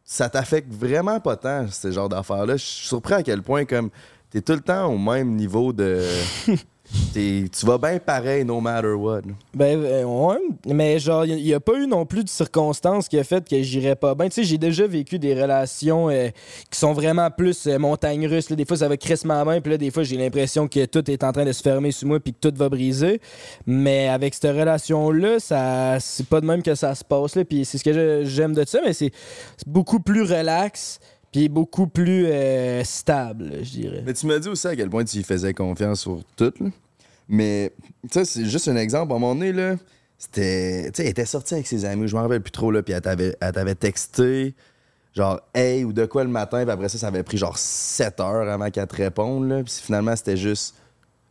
ça t'affecte vraiment pas tant, ce genre d'affaires-là. Je suis surpris à quel point, comme, t'es tout le temps au même niveau de. tu vas bien pareil, no matter what. Ben, euh, ouais. Mais genre, il n'y a, pas eu non plus de circonstances qui a fait que j'irais pas bien. Tu sais, j'ai déjà vécu des relations euh, qui sont vraiment plus euh, montagnes russes. là. Des fois, ça va crissement bien, puis là, des fois, j'ai l'impression que tout est en train de se fermer sur moi, puis que tout va briser. Mais avec cette relation-là, ça, c'est pas de même que ça se passe. Là. Puis c'est ce que j'aime de ça, mais c'est beaucoup plus relax. Puis beaucoup plus euh, stable, je dirais. Mais tu m'as dit aussi à quel point tu y faisais confiance sur tout. là. Mais, tu sais, c'est juste un exemple. À un moment donné, là, c'était. Tu sais, elle était sortie avec ses amis, je m'en rappelle plus trop, là, puis elle t'avait elle t'avait texté, genre, hey, ou de quoi le matin, puis après ça, ça avait pris genre 7 heures avant qu'elle te réponde, là. Puis finalement, c'était juste.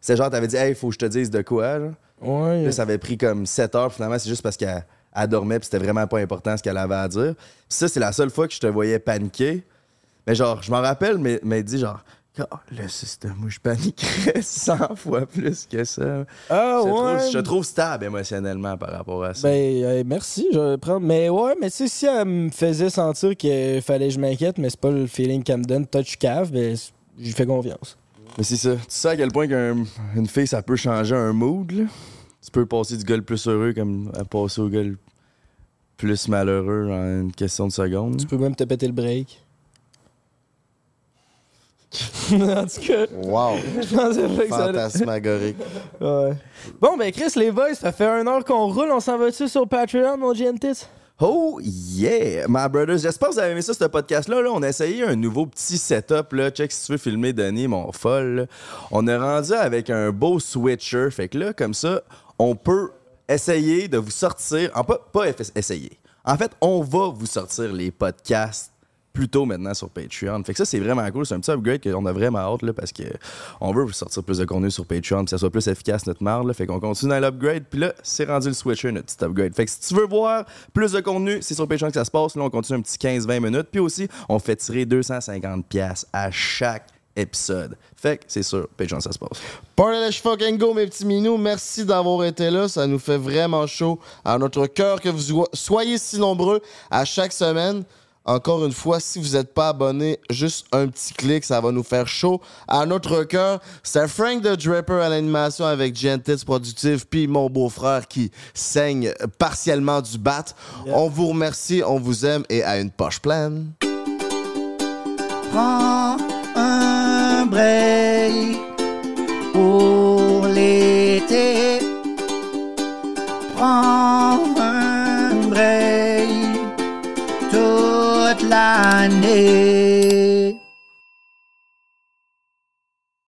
C'était genre, t'avais dit, hey, faut que je te dise de quoi, là. Ouais. Là, ça avait pris comme 7 heures. Finalement, c'est juste parce qu'elle elle dormait, puis c'était vraiment pas important ce qu'elle avait à dire. Puis ça, c'est la seule fois que je te voyais paniquer. Mais genre, je m'en rappelle, mais, mais dit genre, Ah, le système, moi, je paniquerais 100 fois plus que ça. Ah je, ouais. trouve, je trouve stable émotionnellement par rapport à ça. Ben, euh, merci, je vais prendre. Mais ouais, mais tu sais, si elle me faisait sentir qu'il fallait que je m'inquiète, mais c'est pas le feeling qu'elle me donne, touch cave, ben, j'y fais confiance. Mais c'est ça. Tu sais à quel point qu'une fille, ça peut changer un mood, là? Tu peux passer du gars le plus heureux comme à passer au gars le plus malheureux en une question de secondes. Tu peux même te péter le break. en tout cas, Wow. je pensais pas que ça allait- Fantasmagorique. Ouais. Bon, ben Chris, les boys, ça fait une heure qu'on roule. On s'en va-tu sur Patreon, mon GNTS? Oh yeah, my brothers. J'espère que vous avez aimé ça, ce podcast-là. Là. On a essayé un nouveau petit setup. Là. Check si tu veux filmer Denis, mon folle. là. On est rendu avec un beau switcher. Fait que là, comme ça, on peut essayer de vous sortir. En pas, pas eff- essayer. En fait, on va vous sortir les podcasts plus tôt maintenant sur Patreon. Fait que ça, c'est vraiment cool. C'est un petit upgrade qu'on a vraiment hâte là, parce que on veut sortir plus de contenu sur Patreon, que ça soit plus efficace notre marde. Fait qu'on continue dans l'upgrade. Puis là, c'est rendu le switcher, notre petit upgrade. Fait que si tu veux voir plus de contenu, c'est sur Patreon que ça se passe. Là, on continue un petit 15-20 minutes. Puis aussi, on fait tirer 250$ piastres à chaque épisode. Fait que c'est sûr, Patreon, ça se passe. Party fucking go, mes petits minous. Merci d'avoir été là. Ça nous fait vraiment chaud à notre cœur que vous soyez si nombreux à chaque semaine. Encore une fois, si vous n'êtes pas abonné, juste un petit clic, ça va nous faire chaud à notre cœur. C'est Frank the Draper à l'animation avec Gentits Productive, puis mon beau-frère qui saigne partiellement du bat. On vous remercie, on vous aime et à une poche pleine. Prends un break pour l'été. Prends un break toute l'année.